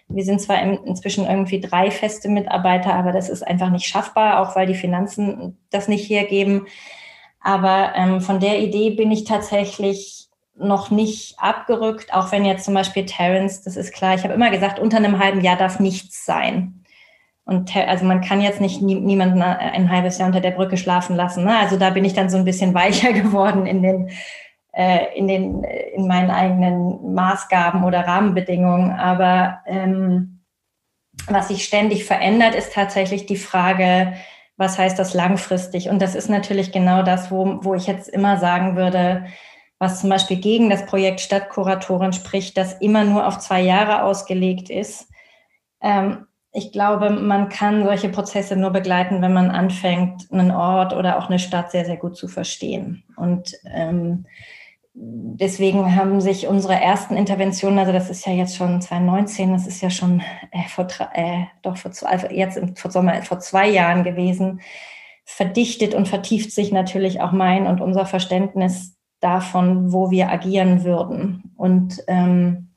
wir sind zwar inzwischen irgendwie drei feste Mitarbeiter, aber das ist einfach nicht schaffbar, auch weil die Finanzen das nicht hergeben. Aber ähm, von der Idee bin ich tatsächlich noch nicht abgerückt, auch wenn jetzt zum Beispiel Terence, das ist klar, ich habe immer gesagt, unter einem halben Jahr darf nichts sein. Und also man kann jetzt nicht nie, niemanden ein halbes Jahr unter der Brücke schlafen lassen. Ne? Also da bin ich dann so ein bisschen <laughs> weicher geworden in den, äh, in den, in meinen eigenen Maßgaben oder Rahmenbedingungen. Aber ähm, was sich ständig verändert, ist tatsächlich die Frage, was heißt das langfristig? Und das ist natürlich genau das, wo, wo ich jetzt immer sagen würde, was zum Beispiel gegen das Projekt Stadtkuratorin spricht, das immer nur auf zwei Jahre ausgelegt ist. Ähm, ich glaube, man kann solche Prozesse nur begleiten, wenn man anfängt, einen Ort oder auch eine Stadt sehr, sehr gut zu verstehen. Und ähm, deswegen haben sich unsere ersten Interventionen, also das ist ja jetzt schon 2019, das ist ja schon äh, vor, äh, doch vor also jetzt im, Sommer, vor zwei Jahren gewesen, verdichtet und vertieft sich natürlich auch mein und unser Verständnis davon, wo wir agieren würden. Und ähm,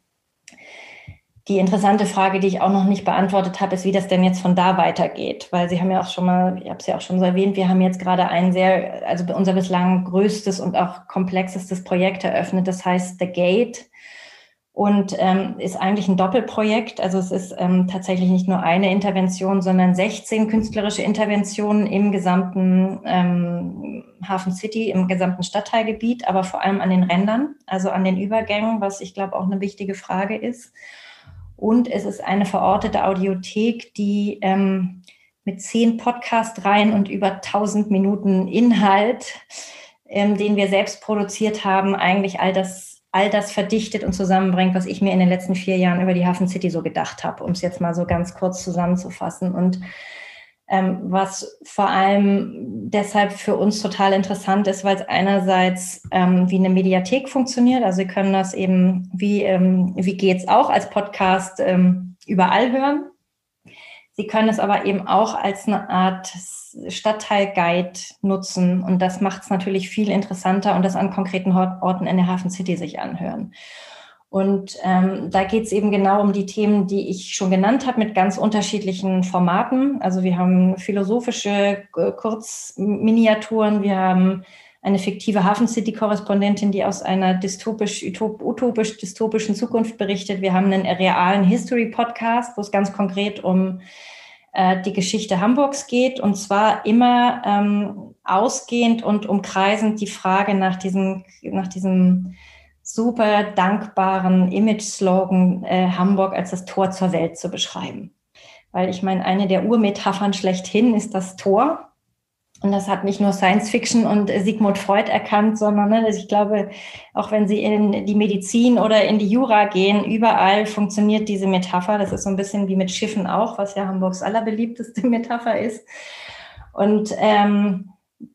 die interessante Frage, die ich auch noch nicht beantwortet habe, ist, wie das denn jetzt von da weitergeht. Weil Sie haben ja auch schon mal, ich habe es ja auch schon so erwähnt, wir haben jetzt gerade ein sehr, also unser bislang größtes und auch komplexestes Projekt eröffnet. Das heißt The Gate und ähm, ist eigentlich ein Doppelprojekt. Also es ist ähm, tatsächlich nicht nur eine Intervention, sondern 16 künstlerische Interventionen im gesamten ähm, Hafen City, im gesamten Stadtteilgebiet, aber vor allem an den Rändern, also an den Übergängen, was ich glaube auch eine wichtige Frage ist. Und es ist eine verortete Audiothek, die ähm, mit zehn Podcast-Reihen und über 1000 Minuten Inhalt, ähm, den wir selbst produziert haben, eigentlich all das all das verdichtet und zusammenbringt, was ich mir in den letzten vier Jahren über die Hafen City so gedacht habe, um es jetzt mal so ganz kurz zusammenzufassen. Und ähm, was vor allem deshalb für uns total interessant ist, weil es einerseits ähm, wie eine Mediathek funktioniert. Also Sie können das eben wie, ähm, wie geht's auch als Podcast ähm, überall hören. Sie können es aber eben auch als eine Art Stadtteil-Guide nutzen. Und das macht es natürlich viel interessanter und das an konkreten Orten in der Hafen City sich anhören. Und ähm, da geht es eben genau um die Themen, die ich schon genannt habe, mit ganz unterschiedlichen Formaten. Also wir haben philosophische äh, Kurzminiaturen, wir haben eine fiktive Hafen City Korrespondentin, die aus einer dystopisch, utopisch dystopischen Zukunft berichtet. Wir haben einen realen History Podcast, wo es ganz konkret um äh, die Geschichte Hamburgs geht und zwar immer ähm, ausgehend und umkreisend die Frage nach diesem, nach diesem super dankbaren Image-Slogan äh, Hamburg als das Tor zur Welt zu beschreiben. Weil ich meine, eine der Urmetaphern schlechthin ist das Tor. Und das hat nicht nur Science Fiction und Sigmund Freud erkannt, sondern ne, also ich glaube, auch wenn Sie in die Medizin oder in die Jura gehen, überall funktioniert diese Metapher. Das ist so ein bisschen wie mit Schiffen auch, was ja Hamburgs allerbeliebteste <laughs> Metapher ist. Und ähm,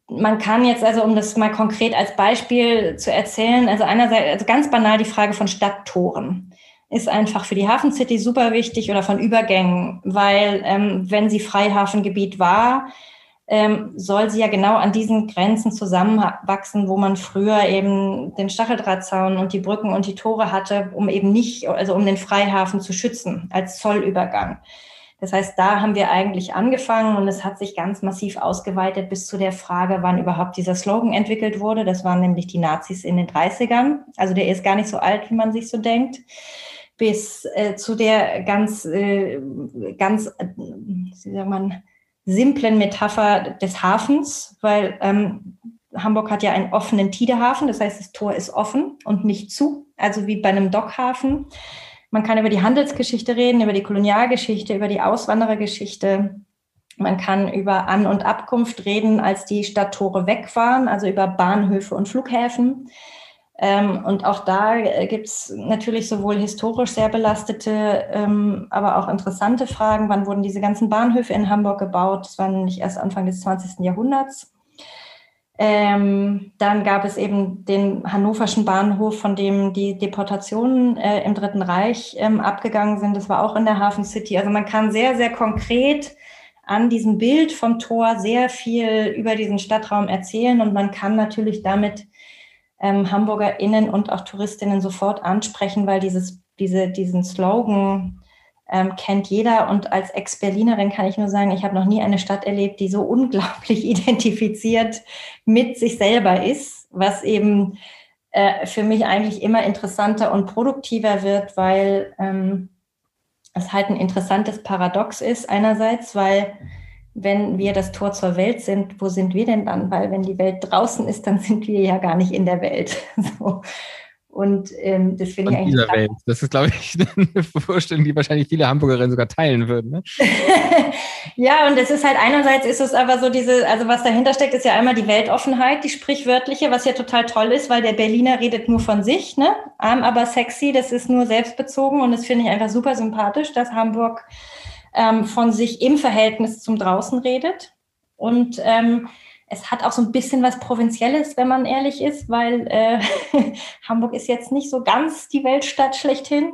man kann jetzt also, um das mal konkret als Beispiel zu erzählen, also einerseits, also ganz banal die Frage von Stadttoren ist einfach für die Hafen City super wichtig oder von Übergängen, weil ähm, wenn sie Freihafengebiet war, ähm, soll sie ja genau an diesen Grenzen zusammenwachsen, wo man früher eben den Stacheldrahtzaun und die Brücken und die Tore hatte, um eben nicht, also um den Freihafen zu schützen als Zollübergang. Das heißt, da haben wir eigentlich angefangen und es hat sich ganz massiv ausgeweitet bis zu der Frage, wann überhaupt dieser Slogan entwickelt wurde. Das waren nämlich die Nazis in den 30ern. Also der ist gar nicht so alt, wie man sich so denkt. Bis äh, zu der ganz, äh, ganz, äh, wie sagt man, simplen Metapher des Hafens, weil ähm, Hamburg hat ja einen offenen Tidehafen, das heißt, das Tor ist offen und nicht zu, also wie bei einem Dockhafen. Man kann über die Handelsgeschichte reden, über die Kolonialgeschichte, über die Auswanderergeschichte. Man kann über An- und Abkunft reden, als die Stadttore weg waren, also über Bahnhöfe und Flughäfen. Ähm, und auch da äh, gibt es natürlich sowohl historisch sehr belastete, ähm, aber auch interessante Fragen. Wann wurden diese ganzen Bahnhöfe in Hamburg gebaut? Das war nämlich erst Anfang des 20. Jahrhunderts. Ähm, dann gab es eben den hannoverschen Bahnhof, von dem die Deportationen äh, im Dritten Reich ähm, abgegangen sind. Das war auch in der Hafen City. Also man kann sehr, sehr konkret an diesem Bild vom Tor sehr viel über diesen Stadtraum erzählen und man kann natürlich damit ähm, HamburgerInnen und auch Touristinnen sofort ansprechen, weil dieses, diese, diesen Slogan ähm, kennt jeder. Und als Ex-Berlinerin kann ich nur sagen, ich habe noch nie eine Stadt erlebt, die so <laughs> unglaublich identifiziert mit sich selber ist, was eben äh, für mich eigentlich immer interessanter und produktiver wird, weil ähm, es halt ein interessantes Paradox ist einerseits, weil wenn wir das Tor zur Welt sind, wo sind wir denn dann? Weil wenn die Welt draußen ist, dann sind wir ja gar nicht in der Welt. <laughs> So. Und ähm, das finde ich eigentlich. Dieser Welt. Das ist, glaube ich, <laughs> eine Vorstellung, die wahrscheinlich viele Hamburgerinnen sogar teilen würden. Ne? <laughs> ja, und es ist halt einerseits ist es aber so diese, also was dahinter steckt, ist ja einmal die Weltoffenheit, die sprichwörtliche, was ja total toll ist, weil der Berliner redet nur von sich, ne? Arm aber sexy, das ist nur selbstbezogen und das finde ich einfach super sympathisch, dass Hamburg ähm, von sich im Verhältnis zum Draußen redet. Und ähm, es hat auch so ein bisschen was Provinzielles, wenn man ehrlich ist, weil äh, <laughs> Hamburg ist jetzt nicht so ganz die Weltstadt schlechthin.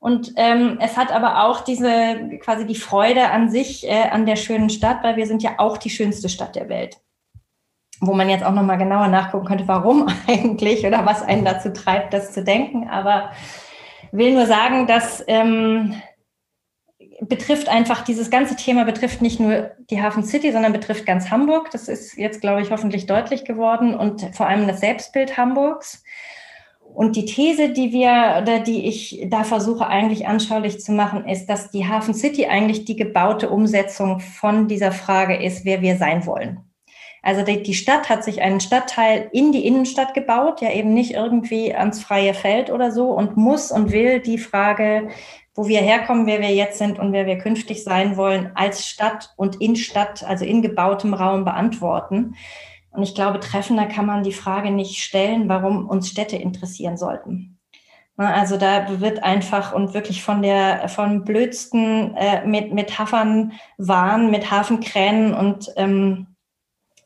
Und ähm, es hat aber auch diese quasi die Freude an sich, äh, an der schönen Stadt, weil wir sind ja auch die schönste Stadt der Welt. Wo man jetzt auch nochmal genauer nachgucken könnte, warum <laughs> eigentlich oder was einen dazu treibt, das zu denken. Aber will nur sagen, dass ähm, betrifft einfach, dieses ganze Thema betrifft nicht nur die Hafen City, sondern betrifft ganz Hamburg. Das ist jetzt, glaube ich, hoffentlich deutlich geworden und vor allem das Selbstbild Hamburgs. Und die These, die wir oder die ich da versuche eigentlich anschaulich zu machen, ist, dass die Hafen City eigentlich die gebaute Umsetzung von dieser Frage ist, wer wir sein wollen. Also die, Stadt hat sich einen Stadtteil in die Innenstadt gebaut, ja eben nicht irgendwie ans freie Feld oder so und muss und will die Frage, wo wir herkommen, wer wir jetzt sind und wer wir künftig sein wollen, als Stadt und in Stadt, also in gebautem Raum beantworten. Und ich glaube, treffender kann man die Frage nicht stellen, warum uns Städte interessieren sollten. Also da wird einfach und wirklich von der von blödsten äh, mit Metaphern Wahn, mit Hafenkränen und ähm,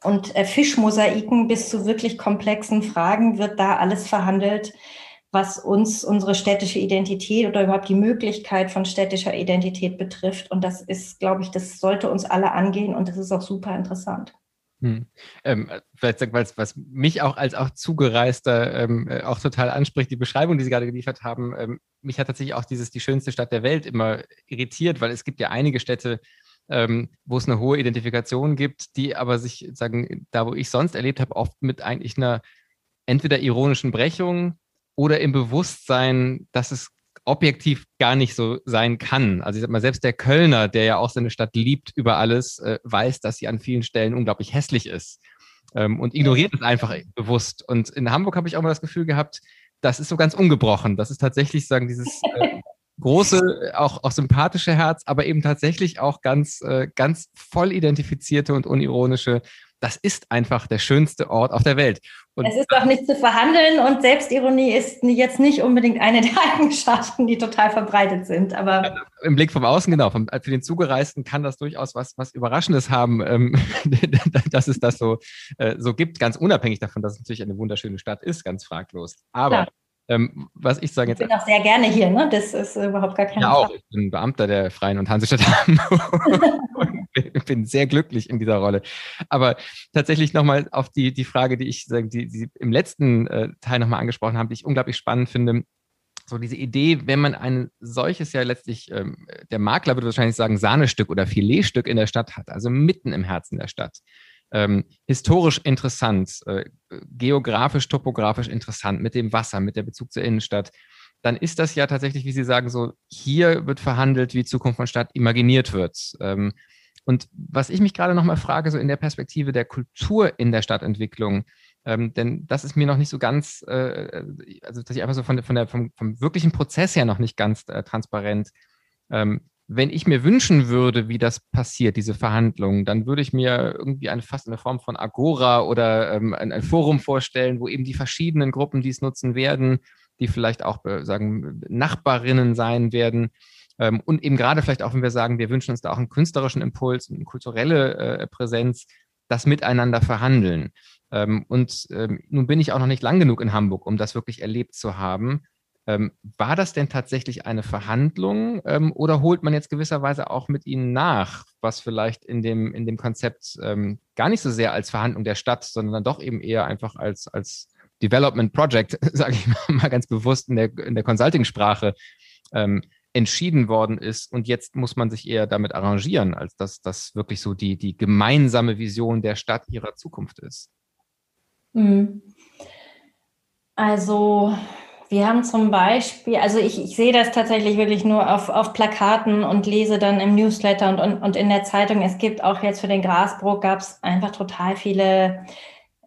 und äh, Fischmosaiken bis zu wirklich komplexen Fragen wird da alles verhandelt, was uns unsere städtische Identität oder überhaupt die Möglichkeit von städtischer Identität betrifft. Und das ist, glaube ich, das sollte uns alle angehen und das ist auch super interessant. Hm. Ähm, vielleicht sagt, was, was mich auch als auch Zugereister ähm, äh, auch total anspricht, die Beschreibung, die Sie gerade geliefert haben, ähm, mich hat tatsächlich auch dieses die schönste Stadt der Welt immer irritiert, weil es gibt ja einige Städte, ähm, wo es eine hohe Identifikation gibt, die aber sich, sagen, da wo ich sonst erlebt habe, oft mit eigentlich einer entweder ironischen Brechung oder im Bewusstsein, dass es objektiv gar nicht so sein kann. Also ich sag mal, selbst der Kölner, der ja auch seine Stadt liebt über alles, äh, weiß, dass sie an vielen Stellen unglaublich hässlich ist ähm, und ignoriert es einfach bewusst. Und in Hamburg habe ich auch mal das Gefühl gehabt, das ist so ganz ungebrochen. Das ist tatsächlich, sagen, dieses äh, <laughs> große, auch, auch sympathische Herz, aber eben tatsächlich auch ganz, äh, ganz voll identifizierte und unironische das ist einfach der schönste Ort auf der Welt. Und es ist auch nicht zu verhandeln und Selbstironie ist jetzt nicht unbedingt eine der <laughs> Eigenschaften, die total verbreitet sind. Aber im Blick vom Außen, genau, vom, für den Zugereisten kann das durchaus was, was Überraschendes haben, ähm, <laughs> dass es das so, äh, so gibt, ganz unabhängig davon, dass es natürlich eine wunderschöne Stadt ist, ganz fraglos. Aber Klar. Ähm, was ich sage jetzt. Ich bin auch sehr gerne hier, ne? Das ist überhaupt gar kein Ja, auch. Ich bin Beamter der Freien und Hansestadt Hamburg <laughs> <laughs> bin sehr glücklich in dieser Rolle. Aber tatsächlich nochmal auf die, die Frage, die ich die, die im letzten äh, Teil nochmal angesprochen habe, die ich unglaublich spannend finde. So diese Idee, wenn man ein solches ja letztlich, ähm, der Makler würde wahrscheinlich sagen, Sahnestück oder Filetstück in der Stadt hat, also mitten im Herzen der Stadt ähm, historisch interessant, äh, geografisch, topografisch interessant, mit dem Wasser, mit der Bezug zur Innenstadt, dann ist das ja tatsächlich, wie Sie sagen, so, hier wird verhandelt, wie Zukunft von Stadt imaginiert wird. Ähm, und was ich mich gerade nochmal frage, so in der Perspektive der Kultur in der Stadtentwicklung, ähm, denn das ist mir noch nicht so ganz, äh, also dass ich einfach so von, von der, vom, vom wirklichen Prozess her noch nicht ganz äh, transparent. Ähm, wenn ich mir wünschen würde, wie das passiert, diese Verhandlungen, dann würde ich mir irgendwie eine fast eine Form von Agora oder ähm, ein, ein, Forum vorstellen, wo eben die verschiedenen Gruppen, die es nutzen werden, die vielleicht auch äh, sagen Nachbarinnen sein werden und eben gerade vielleicht auch, wenn wir sagen, wir wünschen uns da auch einen künstlerischen Impuls, eine kulturelle äh, Präsenz, das miteinander verhandeln. Ähm, und ähm, nun bin ich auch noch nicht lang genug in Hamburg, um das wirklich erlebt zu haben. Ähm, war das denn tatsächlich eine Verhandlung ähm, oder holt man jetzt gewisserweise auch mit ihnen nach, was vielleicht in dem, in dem Konzept ähm, gar nicht so sehr als Verhandlung der Stadt, sondern doch eben eher einfach als, als Development Project, <laughs> sage ich mal ganz bewusst in der, in der Consulting-Sprache, ähm, entschieden worden ist und jetzt muss man sich eher damit arrangieren, als dass das wirklich so die, die gemeinsame Vision der Stadt ihrer Zukunft ist? Hm. Also wir haben zum Beispiel, also ich, ich sehe das tatsächlich wirklich nur auf, auf Plakaten und lese dann im Newsletter und, und, und in der Zeitung. Es gibt auch jetzt für den Grasbrook gab es einfach total viele,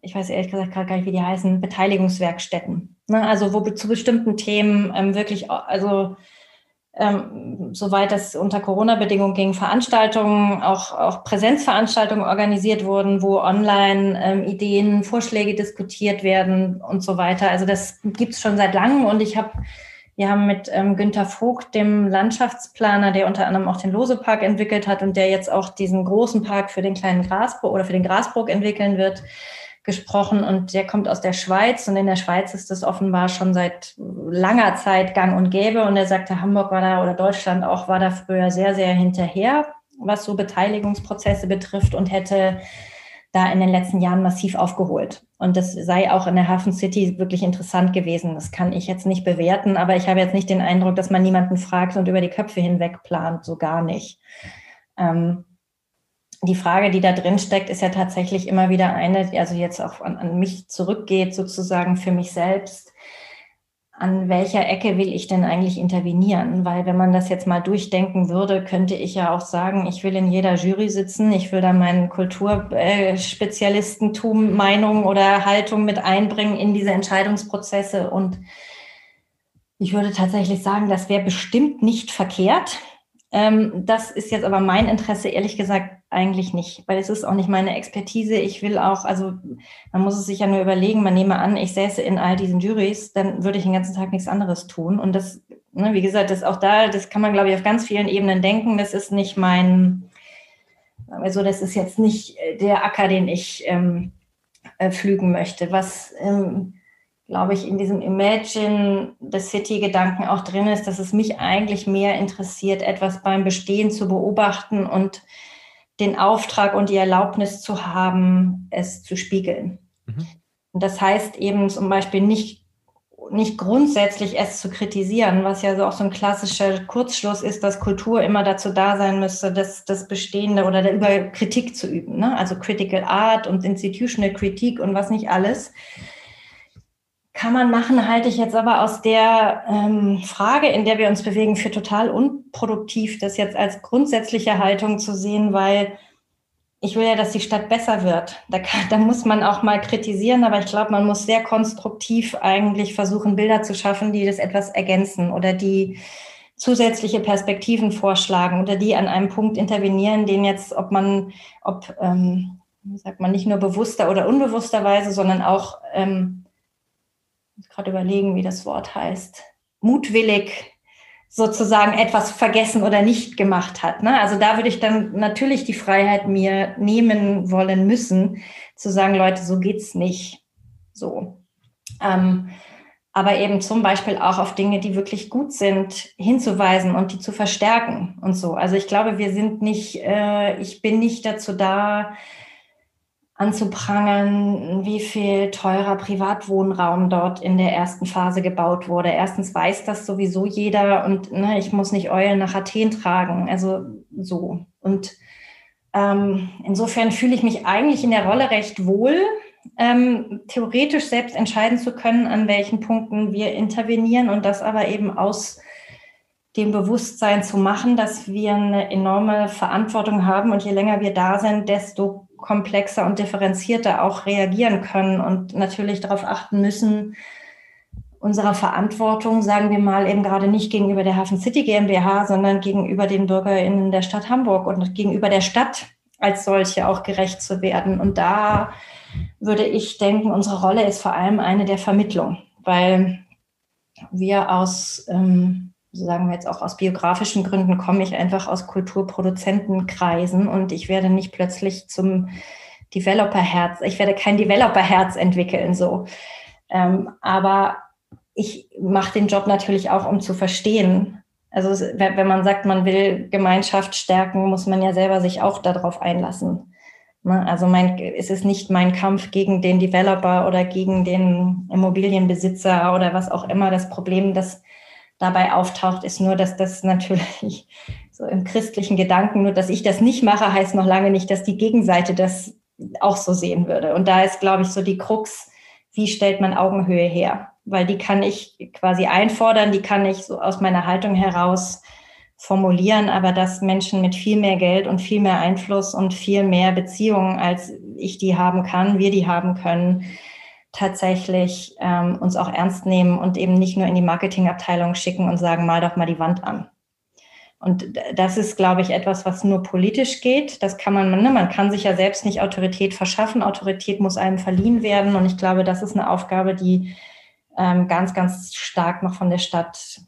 ich weiß ehrlich gesagt gerade gar nicht, wie die heißen, Beteiligungswerkstätten. Ne? Also wo zu bestimmten Themen ähm, wirklich, also ähm, soweit das unter Corona-Bedingungen ging, Veranstaltungen, auch, auch Präsenzveranstaltungen organisiert wurden, wo online ähm, Ideen, Vorschläge diskutiert werden und so weiter. Also das gibt es schon seit langem und ich habe wir haben mit ähm, Günter Vogt, dem Landschaftsplaner, der unter anderem auch den Lose-Park entwickelt hat und der jetzt auch diesen großen Park für den kleinen Grasbrook oder für den Grasbrook entwickeln wird, gesprochen und der kommt aus der Schweiz und in der Schweiz ist das offenbar schon seit langer Zeit gang und gäbe und er sagte, Hamburg war da oder Deutschland auch war da früher sehr, sehr hinterher, was so Beteiligungsprozesse betrifft und hätte da in den letzten Jahren massiv aufgeholt. Und das sei auch in der Hafen City wirklich interessant gewesen. Das kann ich jetzt nicht bewerten, aber ich habe jetzt nicht den Eindruck, dass man niemanden fragt und über die Köpfe hinweg plant, so gar nicht. Ähm, die Frage, die da drin steckt, ist ja tatsächlich immer wieder eine, die also jetzt auch an, an mich zurückgeht, sozusagen für mich selbst. An welcher Ecke will ich denn eigentlich intervenieren? Weil wenn man das jetzt mal durchdenken würde, könnte ich ja auch sagen, ich will in jeder Jury sitzen, ich will da meinen Kulturspezialistentum, Meinung oder Haltung mit einbringen in diese Entscheidungsprozesse. Und ich würde tatsächlich sagen, das wäre bestimmt nicht verkehrt. Ähm, das ist jetzt aber mein Interesse, ehrlich gesagt, eigentlich nicht, weil es ist auch nicht meine Expertise. Ich will auch, also man muss es sich ja nur überlegen, man nehme an, ich säße in all diesen Juries, dann würde ich den ganzen Tag nichts anderes tun. Und das, ne, wie gesagt, das auch da, das kann man, glaube ich, auf ganz vielen Ebenen denken. Das ist nicht mein, also das ist jetzt nicht der Acker, den ich ähm, äh, pflügen möchte. Was ähm, glaube ich, in diesem Imagine the City-Gedanken auch drin ist, dass es mich eigentlich mehr interessiert, etwas beim Bestehen zu beobachten und den Auftrag und die Erlaubnis zu haben, es zu spiegeln. Mhm. Und das heißt eben zum Beispiel nicht, nicht grundsätzlich es zu kritisieren, was ja so auch so ein klassischer Kurzschluss ist, dass Kultur immer dazu da sein müsste, das, das Bestehende oder über Kritik zu üben. Ne? Also Critical Art und Institutional Kritik und was nicht alles kann man machen, halte ich jetzt aber aus der ähm, Frage, in der wir uns bewegen, für total unproduktiv, das jetzt als grundsätzliche Haltung zu sehen, weil ich will ja, dass die Stadt besser wird. Da, kann, da muss man auch mal kritisieren, aber ich glaube, man muss sehr konstruktiv eigentlich versuchen, Bilder zu schaffen, die das etwas ergänzen oder die zusätzliche Perspektiven vorschlagen oder die an einem Punkt intervenieren, den jetzt, ob man, ob, ähm, sagt man, nicht nur bewusster oder unbewussterweise, sondern auch ähm, gerade überlegen, wie das Wort heißt, mutwillig sozusagen etwas vergessen oder nicht gemacht hat. Ne? Also da würde ich dann natürlich die Freiheit mir nehmen wollen müssen, zu sagen, Leute, so geht's nicht. So. Ähm, aber eben zum Beispiel auch auf Dinge, die wirklich gut sind, hinzuweisen und die zu verstärken und so. Also ich glaube, wir sind nicht, äh, ich bin nicht dazu da, anzuprangern, wie viel teurer Privatwohnraum dort in der ersten Phase gebaut wurde. Erstens weiß das sowieso jeder und ne, ich muss nicht Eulen nach Athen tragen. Also so. Und ähm, insofern fühle ich mich eigentlich in der Rolle recht wohl, ähm, theoretisch selbst entscheiden zu können, an welchen Punkten wir intervenieren und das aber eben aus dem Bewusstsein zu machen, dass wir eine enorme Verantwortung haben und je länger wir da sind, desto komplexer und differenzierter auch reagieren können und natürlich darauf achten müssen, unserer Verantwortung, sagen wir mal, eben gerade nicht gegenüber der Hafen City GmbH, sondern gegenüber den BürgerInnen der Stadt Hamburg und gegenüber der Stadt als solche auch gerecht zu werden. Und da würde ich denken, unsere Rolle ist vor allem eine der Vermittlung, weil wir aus ähm, so sagen wir jetzt auch aus biografischen Gründen, komme ich einfach aus Kulturproduzentenkreisen und ich werde nicht plötzlich zum Developer-Herz, ich werde kein Developer-Herz entwickeln, so. Ähm, aber ich mache den Job natürlich auch, um zu verstehen. Also wenn man sagt, man will Gemeinschaft stärken, muss man ja selber sich auch darauf einlassen. Ne? Also mein, es ist nicht mein Kampf gegen den Developer oder gegen den Immobilienbesitzer oder was auch immer. Das Problem, das dabei auftaucht, ist nur, dass das natürlich <laughs> so im christlichen Gedanken, nur dass ich das nicht mache, heißt noch lange nicht, dass die Gegenseite das auch so sehen würde. Und da ist, glaube ich, so die Krux, wie stellt man Augenhöhe her? Weil die kann ich quasi einfordern, die kann ich so aus meiner Haltung heraus formulieren, aber dass Menschen mit viel mehr Geld und viel mehr Einfluss und viel mehr Beziehungen, als ich die haben kann, wir die haben können, tatsächlich ähm, uns auch ernst nehmen und eben nicht nur in die Marketingabteilung schicken und sagen, mal doch mal die Wand an. Und das ist, glaube ich, etwas, was nur politisch geht. Das kann man, ne, man kann sich ja selbst nicht Autorität verschaffen. Autorität muss einem verliehen werden. Und ich glaube, das ist eine Aufgabe, die ähm, ganz, ganz stark noch von der Stadt,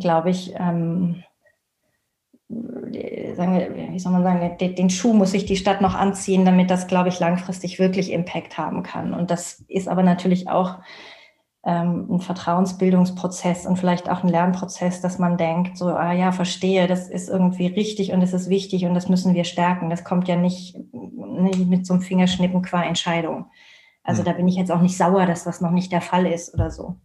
glaube ich, ähm, sagen wir, wie soll man sagen, den, den, Schuh muss sich die Stadt noch anziehen, damit das, glaube ich, langfristig wirklich Impact haben kann. Und das ist aber natürlich auch ähm, ein Vertrauensbildungsprozess und vielleicht auch ein Lernprozess, dass man denkt, so, ah ja, verstehe, das ist irgendwie richtig und es ist wichtig und das müssen wir stärken. Das kommt ja nicht, nicht mit so einem Fingerschnippen qua Entscheidung. Also mhm. da bin ich jetzt auch nicht sauer, dass das noch nicht der Fall ist oder so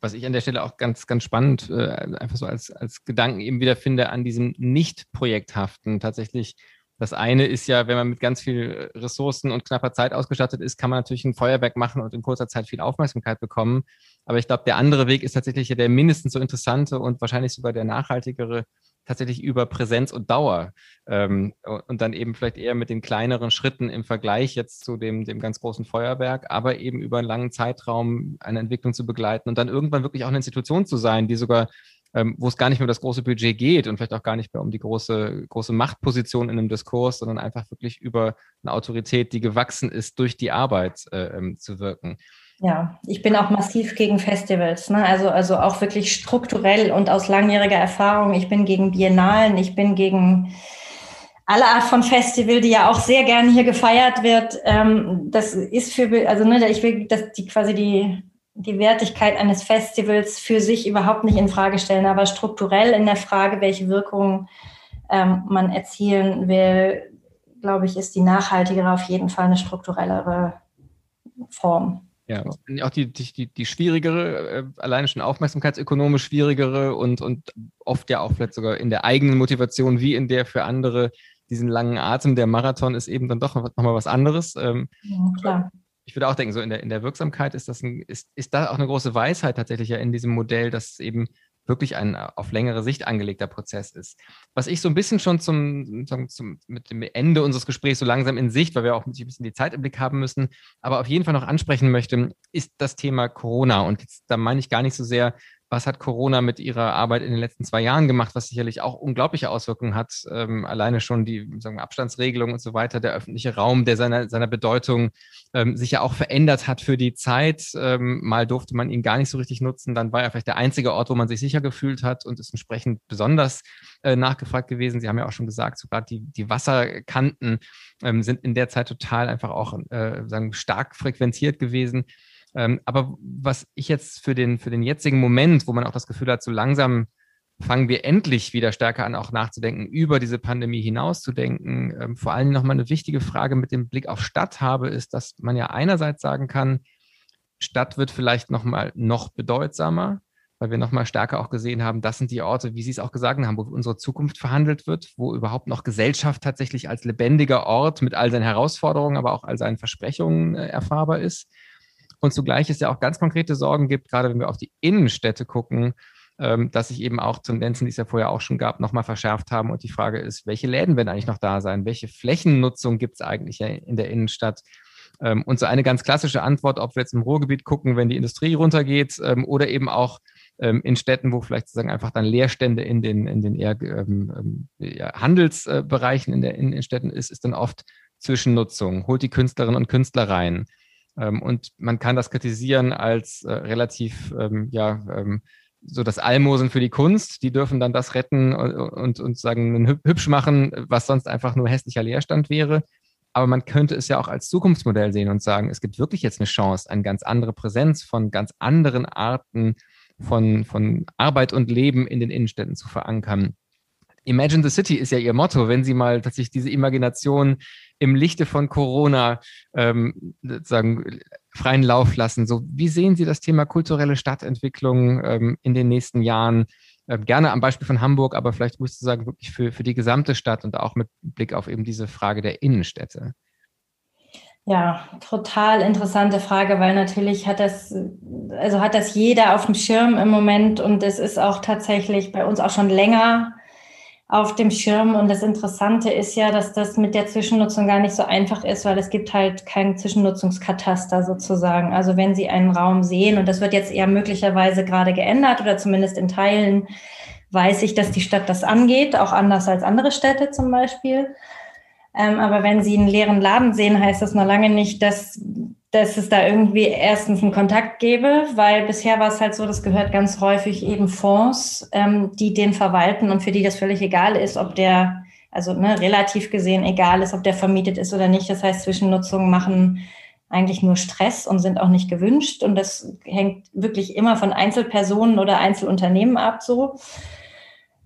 was ich an der Stelle auch ganz, ganz spannend, äh, einfach so als, als Gedanken eben wieder finde, an diesem Nicht-Projekthaften tatsächlich. Das eine ist ja, wenn man mit ganz viel Ressourcen und knapper Zeit ausgestattet ist, kann man natürlich ein Feuerwerk machen und in kurzer Zeit viel Aufmerksamkeit bekommen. Aber ich glaube, der andere Weg ist tatsächlich der mindestens so interessante und wahrscheinlich sogar der nachhaltigere, tatsächlich über Präsenz und Dauer ähm, und dann eben vielleicht eher mit den kleineren Schritten im Vergleich jetzt zu dem, dem ganz großen Feuerwerk, aber eben über einen langen Zeitraum eine Entwicklung zu begleiten und dann irgendwann wirklich auch eine Institution zu sein, die sogar ähm, wo es gar nicht mehr um das große Budget geht und vielleicht auch gar nicht mehr um die große, große Machtposition in einem Diskurs, sondern einfach wirklich über eine Autorität, die gewachsen ist, durch die Arbeit äh, ähm, zu wirken. Ja, ich bin auch massiv gegen Festivals, ne? also, also auch wirklich strukturell und aus langjähriger Erfahrung. Ich bin gegen Biennalen, ich bin gegen alle Art von Festival, die ja auch sehr gerne hier gefeiert wird. Ähm, das ist für, also ne, ich will, dass die quasi die, die Wertigkeit eines Festivals für sich überhaupt nicht in Frage stellen, aber strukturell in der Frage, welche Wirkung ähm, man erzielen will, glaube ich, ist die nachhaltigere auf jeden Fall eine strukturellere Form. Ja, auch die, die, die schwierigere, äh, alleine schon aufmerksamkeitsökonomisch schwierigere und, und oft ja auch vielleicht sogar in der eigenen Motivation wie in der für andere diesen langen Atem. Der Marathon ist eben dann doch nochmal was anderes. Ähm, ja, klar. Ich würde auch denken, so in der, in der Wirksamkeit ist das ein, ist, ist da auch eine große Weisheit tatsächlich ja in diesem Modell, dass eben wirklich ein äh, auf längere Sicht angelegter Prozess ist. Was ich so ein bisschen schon zum, zum, mit dem Ende unseres Gesprächs so langsam in Sicht, weil wir auch ein bisschen die Zeit im Blick haben müssen, aber auf jeden Fall noch ansprechen möchte, ist das Thema Corona. Und jetzt, da meine ich gar nicht so sehr was hat Corona mit ihrer Arbeit in den letzten zwei Jahren gemacht, was sicherlich auch unglaubliche Auswirkungen hat. Ähm, alleine schon die sagen wir, Abstandsregelung und so weiter, der öffentliche Raum, der seiner, seiner Bedeutung ähm, sich ja auch verändert hat für die Zeit. Ähm, mal durfte man ihn gar nicht so richtig nutzen, dann war er vielleicht der einzige Ort, wo man sich sicher gefühlt hat und ist entsprechend besonders äh, nachgefragt gewesen. Sie haben ja auch schon gesagt, sogar die, die Wasserkanten ähm, sind in der Zeit total einfach auch äh, sagen, stark frequentiert gewesen. Ähm, aber was ich jetzt für den, für den jetzigen Moment, wo man auch das Gefühl hat, so langsam fangen wir endlich wieder stärker an, auch nachzudenken, über diese Pandemie hinauszudenken. Ähm, vor allem nochmal eine wichtige Frage mit dem Blick auf Stadt habe, ist, dass man ja einerseits sagen kann, Stadt wird vielleicht nochmal noch bedeutsamer, weil wir nochmal stärker auch gesehen haben, das sind die Orte, wie Sie es auch gesagt haben, wo unsere Zukunft verhandelt wird, wo überhaupt noch Gesellschaft tatsächlich als lebendiger Ort mit all seinen Herausforderungen, aber auch all seinen Versprechungen äh, erfahrbar ist. Und zugleich es ja auch ganz konkrete Sorgen gibt, gerade wenn wir auf die Innenstädte gucken, ähm, dass sich eben auch Tendenzen, die es ja vorher auch schon gab, nochmal verschärft haben. Und die Frage ist, welche Läden werden eigentlich noch da sein? Welche Flächennutzung gibt es eigentlich in der Innenstadt? Ähm, und so eine ganz klassische Antwort, ob wir jetzt im Ruhrgebiet gucken, wenn die Industrie runtergeht, ähm, oder eben auch in Städten, wo vielleicht sozusagen einfach dann Leerstände in den, in den eher ähm, ja, Handelsbereichen in, der, Städten ist, ist dann oft Zwischennutzung, holt die Künstlerinnen und Künstler rein. Ähm, und man kann das kritisieren als äh, relativ, ähm, ja, ähm, so das Almosen für die Kunst. Die dürfen dann das retten und, und, sagen, hübsch machen, was sonst einfach nur hässlicher Leerstand wäre. Aber man könnte es ja auch als Zukunftsmodell sehen und sagen, es gibt wirklich jetzt eine Chance, eine ganz andere Präsenz von ganz anderen Arten von, von Arbeit und Leben in den Innenstädten zu verankern. Imagine the City ist ja ihr Motto, wenn Sie mal tatsächlich diese Imagination im Lichte von Corona ähm, sozusagen freien Lauf lassen. So, wie sehen Sie das Thema kulturelle Stadtentwicklung ähm, in den nächsten Jahren? Ähm, gerne am Beispiel von Hamburg, aber vielleicht muss ich sagen, wirklich für, für die gesamte Stadt und auch mit Blick auf eben diese Frage der Innenstädte. Ja, total interessante Frage, weil natürlich hat das, also hat das jeder auf dem Schirm im Moment und es ist auch tatsächlich bei uns auch schon länger auf dem Schirm. Und das Interessante ist ja, dass das mit der Zwischennutzung gar nicht so einfach ist, weil es gibt halt keinen Zwischennutzungskataster sozusagen. Also wenn Sie einen Raum sehen, und das wird jetzt eher möglicherweise gerade geändert oder zumindest in Teilen weiß ich, dass die Stadt das angeht, auch anders als andere Städte zum Beispiel. Ähm, aber wenn Sie einen leeren Laden sehen, heißt das noch lange nicht, dass dass es da irgendwie erstens einen Kontakt gäbe, weil bisher war es halt so, das gehört ganz häufig eben Fonds, ähm, die den verwalten und für die das völlig egal ist, ob der, also ne, relativ gesehen egal ist, ob der vermietet ist oder nicht. Das heißt, Zwischennutzungen machen eigentlich nur Stress und sind auch nicht gewünscht. Und das hängt wirklich immer von Einzelpersonen oder Einzelunternehmen ab so.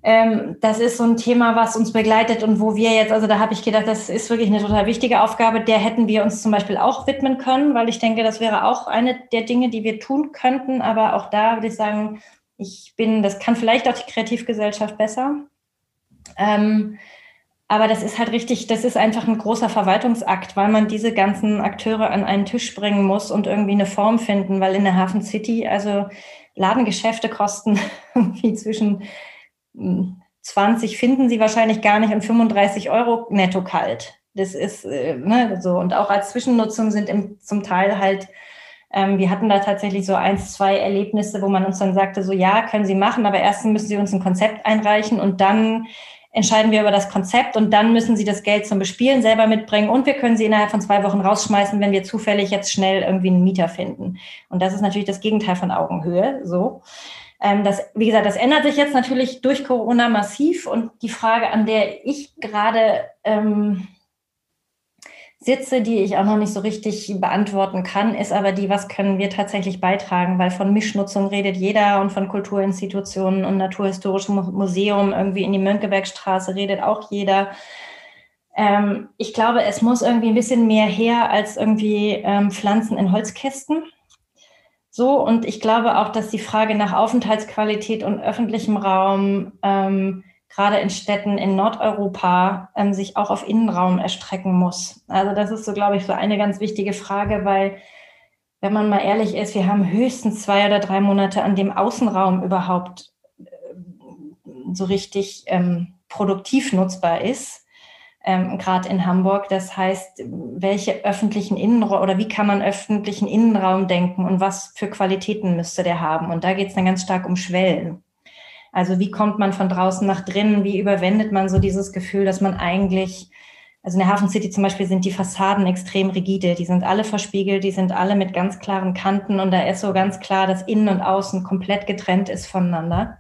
Ähm, das ist so ein Thema, was uns begleitet und wo wir jetzt, also da habe ich gedacht, das ist wirklich eine total wichtige Aufgabe, der hätten wir uns zum Beispiel auch widmen können, weil ich denke, das wäre auch eine der Dinge, die wir tun könnten. Aber auch da würde ich sagen, ich bin, das kann vielleicht auch die Kreativgesellschaft besser. Ähm, aber das ist halt richtig, das ist einfach ein großer Verwaltungsakt, weil man diese ganzen Akteure an einen Tisch bringen muss und irgendwie eine Form finden, weil in der Hafen City, also Ladengeschäfte kosten <laughs> wie zwischen 20 finden sie wahrscheinlich gar nicht und 35 Euro netto kalt. Das ist äh, ne, so. Und auch als Zwischennutzung sind im, zum Teil halt Ähm, wir hatten da tatsächlich so eins, zwei Erlebnisse, wo man uns dann sagte, so ja, können Sie machen, aber erstens müssen Sie uns ein Konzept einreichen und dann entscheiden wir über das Konzept und dann müssen Sie das Geld zum Bespielen selber mitbringen und wir können Sie innerhalb von zwei Wochen rausschmeißen, wenn wir zufällig jetzt schnell irgendwie einen Mieter finden. Und das ist natürlich das Gegenteil von Augenhöhe, so. Ähm, das, wie gesagt, das ändert sich jetzt natürlich durch Corona massiv und die Frage, an der ich gerade ähm, sitze, die ich auch noch nicht so richtig beantworten kann, ist aber die, was können wir tatsächlich beitragen, weil von Mischnutzung redet jeder und von Kulturinstitutionen und Naturhistorischem Museum irgendwie in die Mönckebergstraße redet auch jeder. Ähm, ich glaube, es muss irgendwie ein bisschen mehr her als irgendwie ähm, Pflanzen in Holzkästen. So, und ich glaube auch, dass die Frage nach Aufenthaltsqualität und öffentlichem Raum ähm, gerade in Städten in Nordeuropa ähm, sich auch auf Innenraum erstrecken muss. Also das ist so, glaube ich, so eine ganz wichtige Frage, weil wenn man mal ehrlich ist, wir haben höchstens zwei oder drei Monate, an dem Außenraum überhaupt äh, so richtig ähm, produktiv nutzbar ist, ähm, gerade in Hamburg. Das heißt, welche öffentlichen Innenraum oder wie kann man öffentlichen Innenraum denken und was für Qualitäten müsste der haben? Und da geht es dann ganz stark um Schwellen. Also wie kommt man von draußen nach drinnen? Wie überwendet man so dieses Gefühl, dass man eigentlich, also in der Hafen City zum Beispiel sind die Fassaden extrem rigide. Die sind alle verspiegelt, die sind alle mit ganz klaren Kanten und da ist so ganz klar, dass innen und außen komplett getrennt ist voneinander.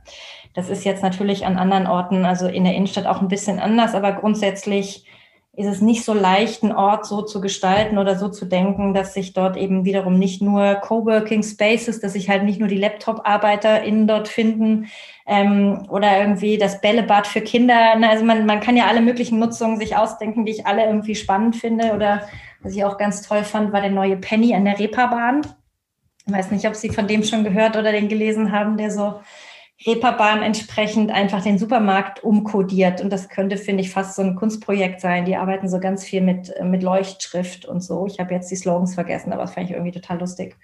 Das ist jetzt natürlich an anderen Orten, also in der Innenstadt auch ein bisschen anders, aber grundsätzlich ist es nicht so leicht, einen Ort so zu gestalten oder so zu denken, dass sich dort eben wiederum nicht nur Coworking Spaces, dass sich halt nicht nur die Laptop-ArbeiterInnen dort finden ähm, oder irgendwie das Bällebad für Kinder. Also man, man kann ja alle möglichen Nutzungen sich ausdenken, die ich alle irgendwie spannend finde. Oder was ich auch ganz toll fand, war der neue Penny an der Reeperbahn. Ich weiß nicht, ob Sie von dem schon gehört oder den gelesen haben, der so Reeperbahn entsprechend einfach den Supermarkt umkodiert. Und das könnte, finde ich, fast so ein Kunstprojekt sein. Die arbeiten so ganz viel mit, mit Leuchtschrift und so. Ich habe jetzt die Slogans vergessen, aber das fand ich irgendwie total lustig.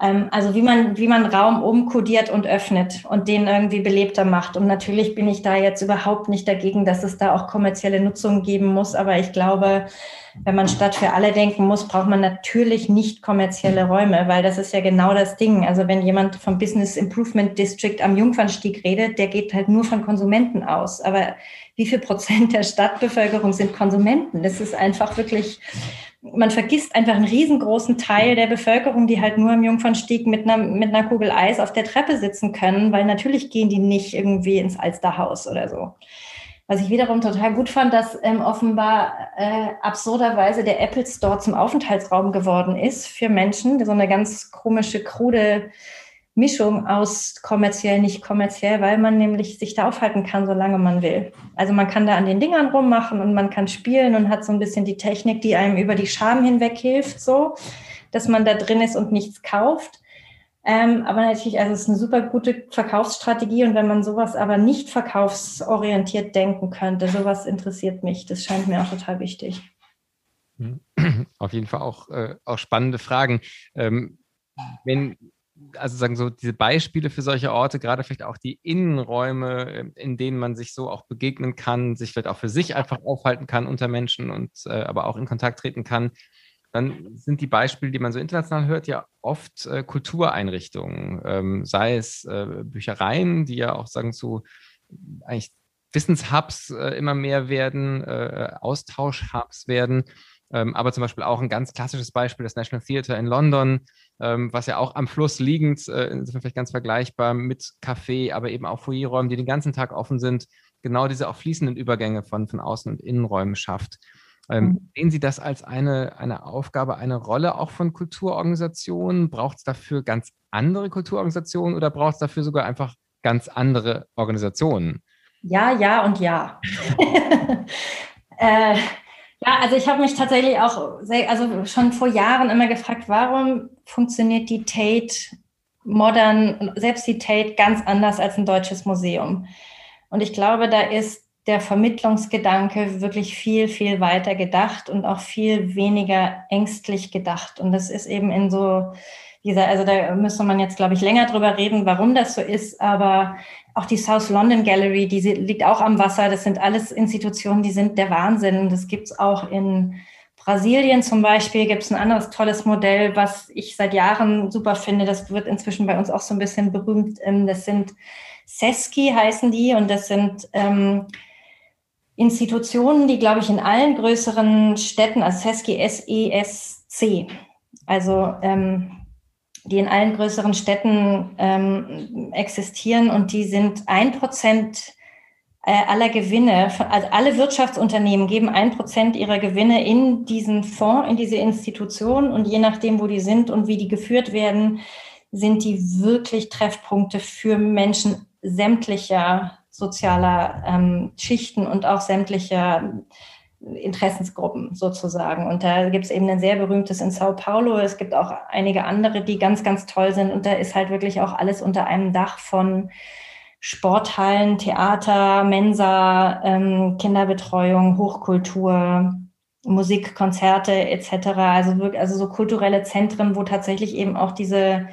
Ähm, also wie man, wie man Raum umkodiert und öffnet und den irgendwie belebter macht. Und natürlich bin ich da jetzt überhaupt nicht dagegen, dass es da auch kommerzielle Nutzung geben muss. Aber ich glaube, wenn man Stadt für alle denken muss, braucht man natürlich nicht kommerzielle Räume, weil das ist ja genau das Ding. Also wenn jemand vom Business Improvement District am Jungfernstieg redet, der geht halt nur von Konsumenten aus. Aber wie viel Prozent der Stadtbevölkerung sind Konsumenten? Das ist einfach wirklich man vergisst einfach einen riesengroßen Teil der Bevölkerung, die halt nur im Jungfernstieg mit einer, mit einer Kugel Eis auf der Treppe sitzen können, weil natürlich gehen die nicht irgendwie ins Alsterhaus oder so. Was ich wiederum total gut fand, dass ähm, offenbar äh, absurderweise der Apple Store zum Aufenthaltsraum geworden ist für Menschen. So eine ganz komische, krude Mischung aus kommerziell, nicht kommerziell, weil man nämlich sich da aufhalten kann, solange man will. Also man kann da an den Dingern rummachen und man kann spielen und hat so ein bisschen die Technik, die einem über die Scham hinweg hilft, so, dass man da drin ist und nichts kauft. Ähm, aber natürlich, also es ist eine super gute Verkaufsstrategie und wenn man sowas aber nicht verkaufsorientiert denken könnte, sowas interessiert mich. Das scheint mir auch total wichtig. <clears throat> Auf jeden Fall auch, äh, auch spannende Fragen. Ähm, wenn also sagen so diese Beispiele für solche Orte, gerade vielleicht auch die Innenräume, in denen man sich so auch begegnen kann, sich vielleicht auch für sich einfach aufhalten kann unter Menschen und äh, aber auch in Kontakt treten kann, dann sind die Beispiele, die man so international hört, ja oft äh, Kultureinrichtungen, ähm, sei es äh, Büchereien, die ja auch sagen so eigentlich Wissenshubs äh, immer mehr werden, äh, Austauschhubs werden ähm, aber zum Beispiel auch ein ganz klassisches Beispiel, das National Theatre in London, ähm, was ja auch am Fluss liegend, äh, insofern vielleicht ganz vergleichbar mit Café, aber eben auch Foyerräumen, die den ganzen Tag offen sind, genau diese auch fließenden Übergänge von, von Außen- und Innenräumen schafft. Ähm, mhm. Sehen Sie das als eine, eine Aufgabe, eine Rolle auch von Kulturorganisationen? Braucht es dafür ganz andere Kulturorganisationen oder braucht es dafür sogar einfach ganz andere Organisationen? Ja, ja und ja. <laughs> äh, ja, also ich habe mich tatsächlich auch sehr, also schon vor Jahren immer gefragt, warum funktioniert die Tate modern, selbst die Tate ganz anders als ein deutsches Museum? Und ich glaube, da ist der Vermittlungsgedanke wirklich viel, viel weiter gedacht und auch viel weniger ängstlich gedacht. Und das ist eben in so dieser, also da müsste man jetzt, glaube ich, länger drüber reden, warum das so ist, aber auch die South London Gallery, die liegt auch am Wasser. Das sind alles Institutionen, die sind der Wahnsinn. Das gibt's auch in Brasilien zum Beispiel gibt es ein anderes tolles Modell, was ich seit Jahren super finde. Das wird inzwischen bei uns auch so ein bisschen berühmt. Ähm, das sind SESCI heißen die und das sind ähm, Institutionen, die, glaube ich, in allen größeren Städten, also SESCI, S-E-S-C, also ähm, die in allen größeren Städten ähm, existieren und die sind ein Prozent äh, aller Gewinne, also alle Wirtschaftsunternehmen geben ein Prozent ihrer Gewinne in diesen Fonds, in diese Institution und je nachdem, wo die sind und wie die geführt werden, sind die wirklich Treffpunkte für Menschen sämtlicher sozialer ähm, Schichten und auch sämtlicher Interessensgruppen sozusagen. Und da gibt es eben ein sehr berühmtes in Sao Paulo. Es gibt auch einige andere, die ganz, ganz toll sind. Und da ist halt wirklich auch alles unter einem Dach von Sporthallen, Theater, Mensa, ähm, Kinderbetreuung, Hochkultur, Musik, Konzerte etc. Also wirklich, also so kulturelle Zentren, wo tatsächlich eben auch diese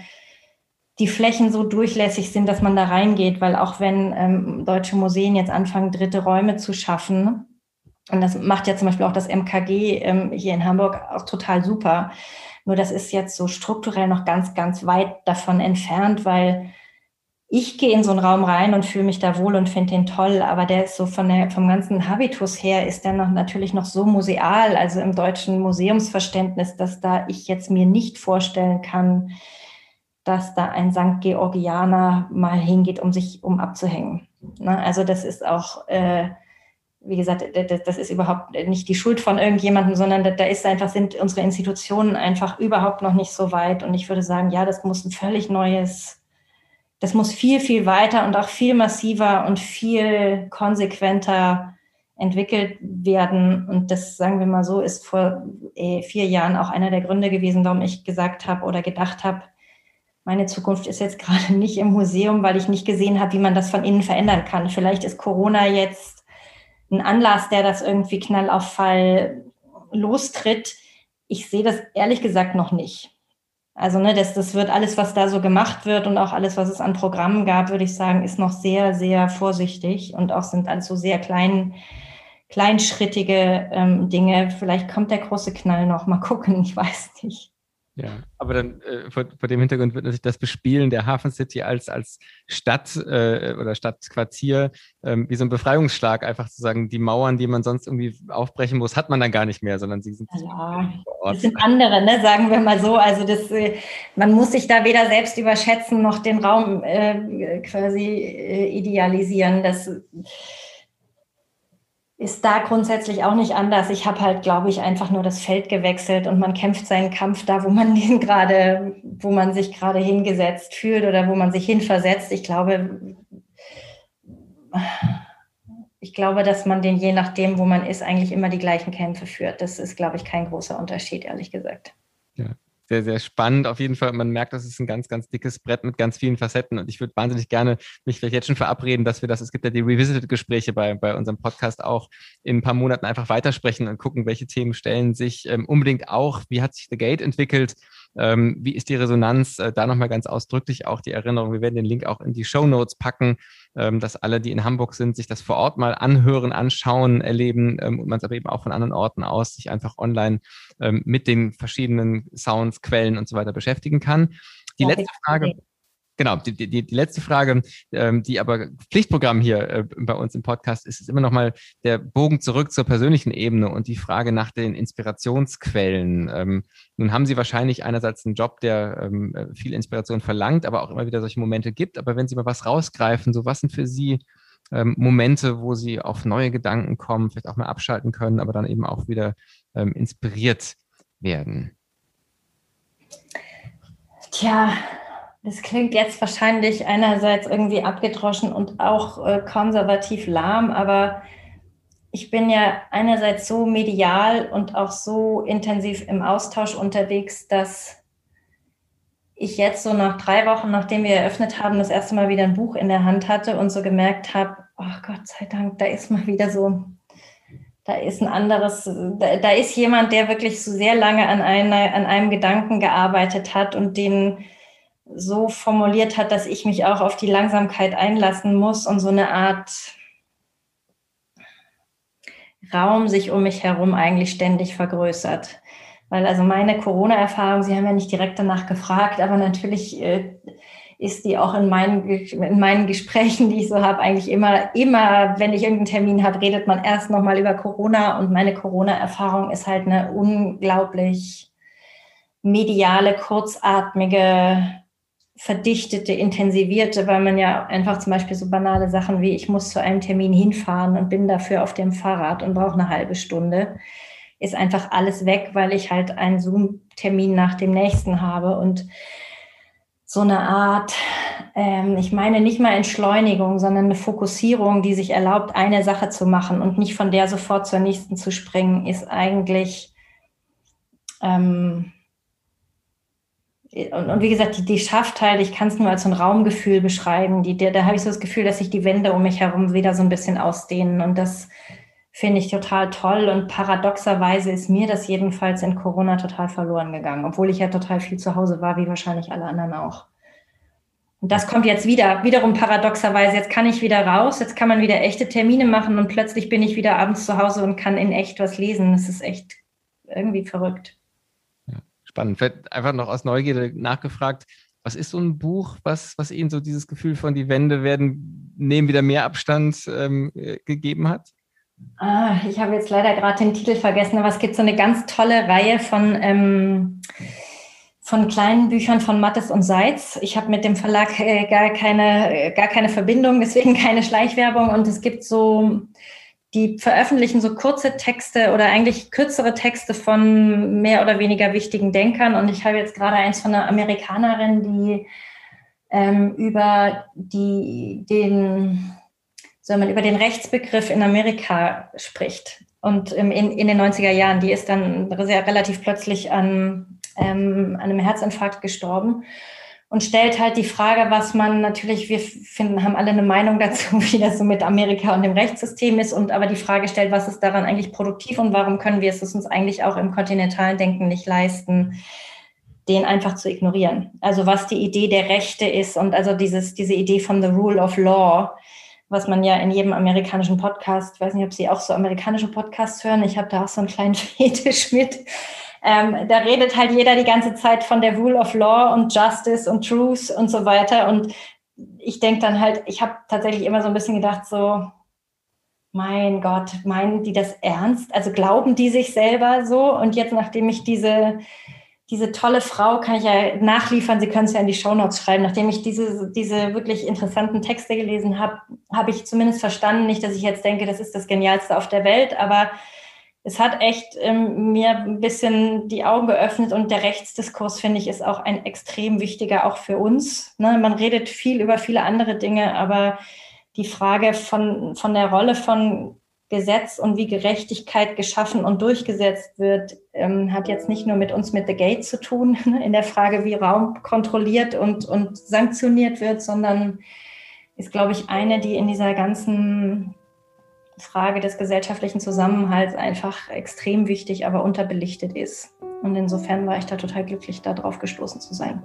die Flächen so durchlässig sind, dass man da reingeht, weil auch wenn ähm, deutsche Museen jetzt anfangen, dritte Räume zu schaffen, und das macht ja zum Beispiel auch das MKG ähm, hier in Hamburg auch total super. Nur das ist jetzt so strukturell noch ganz, ganz weit davon entfernt, weil ich gehe in so einen Raum rein und fühle mich da wohl und finde den toll, aber der ist so von der, vom ganzen Habitus her ist der noch natürlich noch so museal, also im deutschen Museumsverständnis, dass da ich jetzt mir nicht vorstellen kann, dass da ein St. Georgianer mal hingeht, um sich um abzuhängen. Ne? Also das ist auch, äh, wie gesagt, das ist überhaupt nicht die Schuld von irgendjemandem, sondern da ist einfach, sind unsere Institutionen einfach überhaupt noch nicht so weit. Und ich würde sagen, ja, das muss ein völlig neues das muss viel, viel weiter und auch viel massiver und viel konsequenter entwickelt werden. Und das, sagen wir mal so, ist vor äh, vier Jahren auch einer der Gründe gewesen, warum ich gesagt habe oder gedacht habe, meine Zukunft ist jetzt <laughs> gerade nicht im Museum, weil ich nicht gesehen habe, wie man das von innen verändern kann. Vielleicht ist Corona jetzt ein Anlass, der das irgendwie knall auf Fall lostritt. Ich sehe das ehrlich gesagt noch nicht. Also ne, das, das wird alles, was da so gemacht wird und auch alles, was es an Programmen gab, würde ich sagen, ist noch sehr, sehr vorsichtig und auch sind also sehr klein, kleinschrittige ähm, Dinge. Vielleicht kommt der große Knall noch. Mal gucken, <laughs> ich weiß nicht. Ja, aber dann äh, vor, vor, dem Hintergrund wird natürlich das Bespielen der Hafen City als, als Stadt äh, oder Stadtquartier ähm, wie so ein Befreiungsschlag, einfach zu sagen, die Mauern, die man sonst irgendwie aufbrechen muss, hat man dann gar nicht mehr, sondern sie sind ja, vor Ort. Das sind andere, ne, sagen wir mal so. Also das, äh, man muss sich da weder selbst überschätzen noch den Raum äh, quasi äh, idealisieren. Das ist da grundsätzlich auch nicht anders. Ich habe halt, glaube ich, einfach nur das Feld gewechselt und man kämpft seinen Kampf da, wo man <laughs> den gerade, wo man sich gerade hingesetzt fühlt oder wo man sich hinversetzt. Ich glaube, ich glaube, dass man den je nachdem, wo man ist, eigentlich immer die gleichen Kämpfe führt. Das ist, glaube ich, kein großer Unterschied, ehrlich gesagt. Ja sehr, sehr spannend. Auf jeden Fall, man merkt, das ist ein ganz, ganz dickes Brett mit ganz vielen Facetten. Und ich würde wahnsinnig gerne mich vielleicht jetzt schon verabreden, dass wir das, es gibt ja die Revisited-Gespräche bei, bei unserem Podcast auch in ein paar Monaten einfach weitersprechen und gucken, welche Themen stellen sich ähm, unbedingt auch, wie hat sich The Gate entwickelt, ähm, wie ist die Resonanz? Äh, da nochmal ganz ausdrücklich auch die Erinnerung. Wir werden den Link auch in die Show Notes packen, ähm, dass alle, die in Hamburg sind, sich das vor Ort mal anhören, anschauen, erleben ähm, und man es aber eben auch von anderen Orten aus sich einfach online ähm, mit den verschiedenen Sounds, Quellen und so weiter beschäftigen kann. Die letzte Frage. Genau, die, die, die letzte Frage, ähm, die aber Pflichtprogramm hier äh, bei uns im Podcast ist, ist immer nochmal der Bogen zurück zur persönlichen Ebene und die Frage nach den Inspirationsquellen. Ähm, nun haben Sie wahrscheinlich einerseits einen Job, der ähm, viel Inspiration verlangt, aber auch immer wieder solche Momente gibt. Aber wenn Sie mal was rausgreifen, so was sind für Sie ähm, Momente, wo Sie auf neue Gedanken kommen, vielleicht auch mal abschalten können, aber dann eben auch wieder ähm, inspiriert werden? Tja, das klingt jetzt wahrscheinlich einerseits irgendwie abgedroschen und auch äh, konservativ lahm, aber ich bin ja einerseits so medial und auch so intensiv im Austausch unterwegs, dass ich jetzt so nach drei Wochen, nachdem wir eröffnet haben, das erste Mal wieder ein Buch in der Hand hatte und so gemerkt habe, oh Gott sei Dank, da ist mal wieder so, da ist ein anderes, da, da ist jemand, der wirklich so sehr lange an, einer, an einem Gedanken gearbeitet hat und den so formuliert hat, dass ich mich auch auf die Langsamkeit einlassen muss und so eine Art Raum sich um mich herum eigentlich ständig vergrößert. Weil also meine Corona-Erfahrung, Sie haben ja nicht direkt danach gefragt, aber natürlich äh, ist die auch in meinen, in meinen Gesprächen, die ich so habe, eigentlich immer, immer, wenn ich irgendeinen Termin habe, redet man erst nochmal über Corona und meine Corona-Erfahrung ist halt eine unglaublich mediale, kurzatmige, verdichtete, intensivierte, weil man ja einfach zum Beispiel so banale Sachen wie ich muss zu einem Termin hinfahren und bin dafür auf dem Fahrrad und brauche eine halbe Stunde, ist einfach alles weg, weil ich halt einen Zoom-Termin nach dem nächsten habe und so eine Art, ähm, ich meine nicht mal Entschleunigung, sondern eine Fokussierung, die sich erlaubt, eine Sache zu machen und nicht von der sofort zur nächsten zu springen, ist eigentlich ähm, und, und, wie gesagt, die, die schafft halt, ich kann es nur als so ein Raumgefühl beschreiben. Die, der, da habe ich so das Gefühl, dass sich die Wände um mich herum wieder so ein bisschen ausdehnen. Und das finde ich total toll. Und paradoxerweise ist mir das jedenfalls in Corona total verloren gegangen, obwohl ich ja total viel zu Hause war, wie wahrscheinlich alle anderen auch. Und das kommt jetzt wieder, wiederum paradoxerweise. Jetzt kann ich wieder raus, jetzt kann man wieder echte Termine machen und plötzlich bin ich wieder abends zu Hause und kann in echt was lesen. Das ist echt irgendwie verrückt spannend. Vielleicht einfach noch aus Neugierde nachgefragt, was ist so ein Buch, was, was Ihnen so dieses Gefühl von die Wände werden, nehmen wieder mehr Abstand ähm, äh, gegeben hat? Ah, ich habe jetzt leider gerade den Titel vergessen, aber es gibt so eine ganz tolle Reihe von, ähm, von kleinen Büchern von Mattes und Seitz. Ich habe mit dem Verlag äh, gar, keine, äh, gar keine Verbindung, deswegen <laughs> keine Schleichwerbung. Und es gibt so die veröffentlichen so kurze Texte oder eigentlich kürzere Texte von mehr oder weniger wichtigen Denkern. Und ich habe jetzt gerade eins von einer Amerikanerin, die ähm, über die, den, soll man, über den Rechtsbegriff in Amerika spricht. Und in, in den 90er Jahren, die ist dann sehr relativ plötzlich an, ähm, an einem Herzinfarkt gestorben und stellt halt die Frage, was man natürlich, wir finden, haben alle eine Meinung dazu, <laughs> wie das so mit Amerika und dem Rechtssystem ist und aber die Frage stellt, was ist daran eigentlich produktiv und warum können wir es uns eigentlich auch im kontinentalen Denken nicht leisten, den einfach zu ignorieren. Also was die Idee der Rechte ist und also dieses, diese Idee von the rule of law, was man ja in jedem amerikanischen Podcast, weiß nicht, ob Sie auch so amerikanische Podcasts hören, ich habe da auch so einen kleinen <laughs> Fetisch mit, ähm, da redet halt jeder die ganze Zeit von der Rule of Law und Justice und Truth und so weiter. Und ich denke dann halt, ich habe tatsächlich immer so ein bisschen gedacht, so, mein Gott, meinen die das ernst? Also glauben die sich selber so? Und jetzt, nachdem ich diese, diese tolle Frau, kann ich ja nachliefern, Sie können es ja in die Shownotes schreiben, nachdem ich diese, diese wirklich interessanten Texte gelesen habe, habe ich zumindest verstanden, nicht, dass ich jetzt denke, das ist das Genialste auf der Welt, aber es hat echt ähm, mir ein bisschen die Augen geöffnet und der Rechtsdiskurs, finde ich, ist auch ein extrem wichtiger, auch für uns. Ne? Man redet viel über viele andere Dinge, aber die Frage von, von der Rolle von Gesetz und wie Gerechtigkeit geschaffen und durchgesetzt wird, ähm, hat jetzt nicht nur mit uns mit The Gate zu tun, <laughs> ne? in der Frage, wie Raum kontrolliert und, und sanktioniert wird, sondern ist, glaube ich, eine, die in dieser ganzen Frage des gesellschaftlichen Zusammenhalts einfach extrem wichtig, aber unterbelichtet ist. Und insofern war ich da total glücklich, darauf gestoßen zu sein.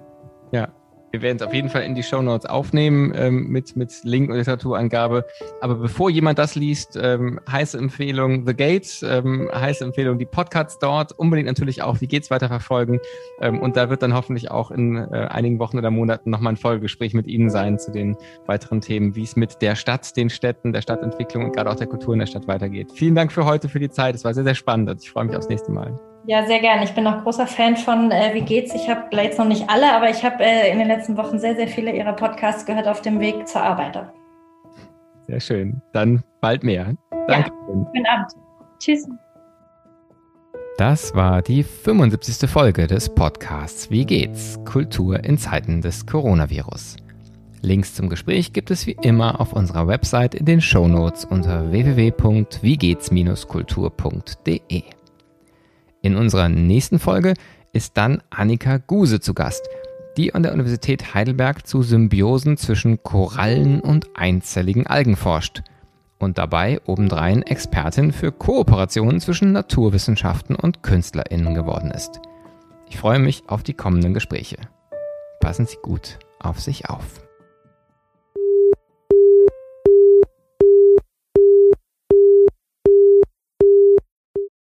Ja, wir werden es auf jeden Fall in die Show Notes aufnehmen ähm, mit, mit Link und Literaturangabe. Aber bevor jemand das liest, ähm, heiße Empfehlung The Gates, ähm, heiße Empfehlung die Podcasts dort, unbedingt natürlich auch Wie geht's weiter verfolgen. Ähm, und da wird dann hoffentlich auch in äh, einigen Wochen oder Monaten nochmal ein Folgegespräch mit Ihnen sein zu den weiteren Themen, wie es mit der Stadt, den Städten, der Stadtentwicklung und gerade auch der Kultur in der Stadt weitergeht. Vielen Dank für heute, für die Zeit. Es war sehr, sehr spannend. Ich freue mich aufs nächste Mal. Ja, sehr gerne. Ich bin auch großer Fan von äh, Wie geht's? Ich habe jetzt noch nicht alle, aber ich habe äh, in den letzten Wochen sehr, sehr viele Ihrer Podcasts gehört auf dem Weg zur Arbeit. Sehr schön. Dann bald mehr. Danke. Ja, guten Abend. Tschüss. Das war die 75. Folge des Podcasts Wie geht's? Kultur in Zeiten des Coronavirus. Links zum Gespräch gibt es wie immer auf unserer Website in den Shownotes unter www.wiegehts-kultur.de. In unserer nächsten Folge ist dann Annika Guse zu Gast, die an der Universität Heidelberg zu Symbiosen zwischen Korallen und einzelligen Algen forscht und dabei obendrein Expertin für Kooperationen zwischen Naturwissenschaften und Künstlerinnen geworden ist. Ich freue mich auf die kommenden Gespräche. Passen Sie gut auf sich auf.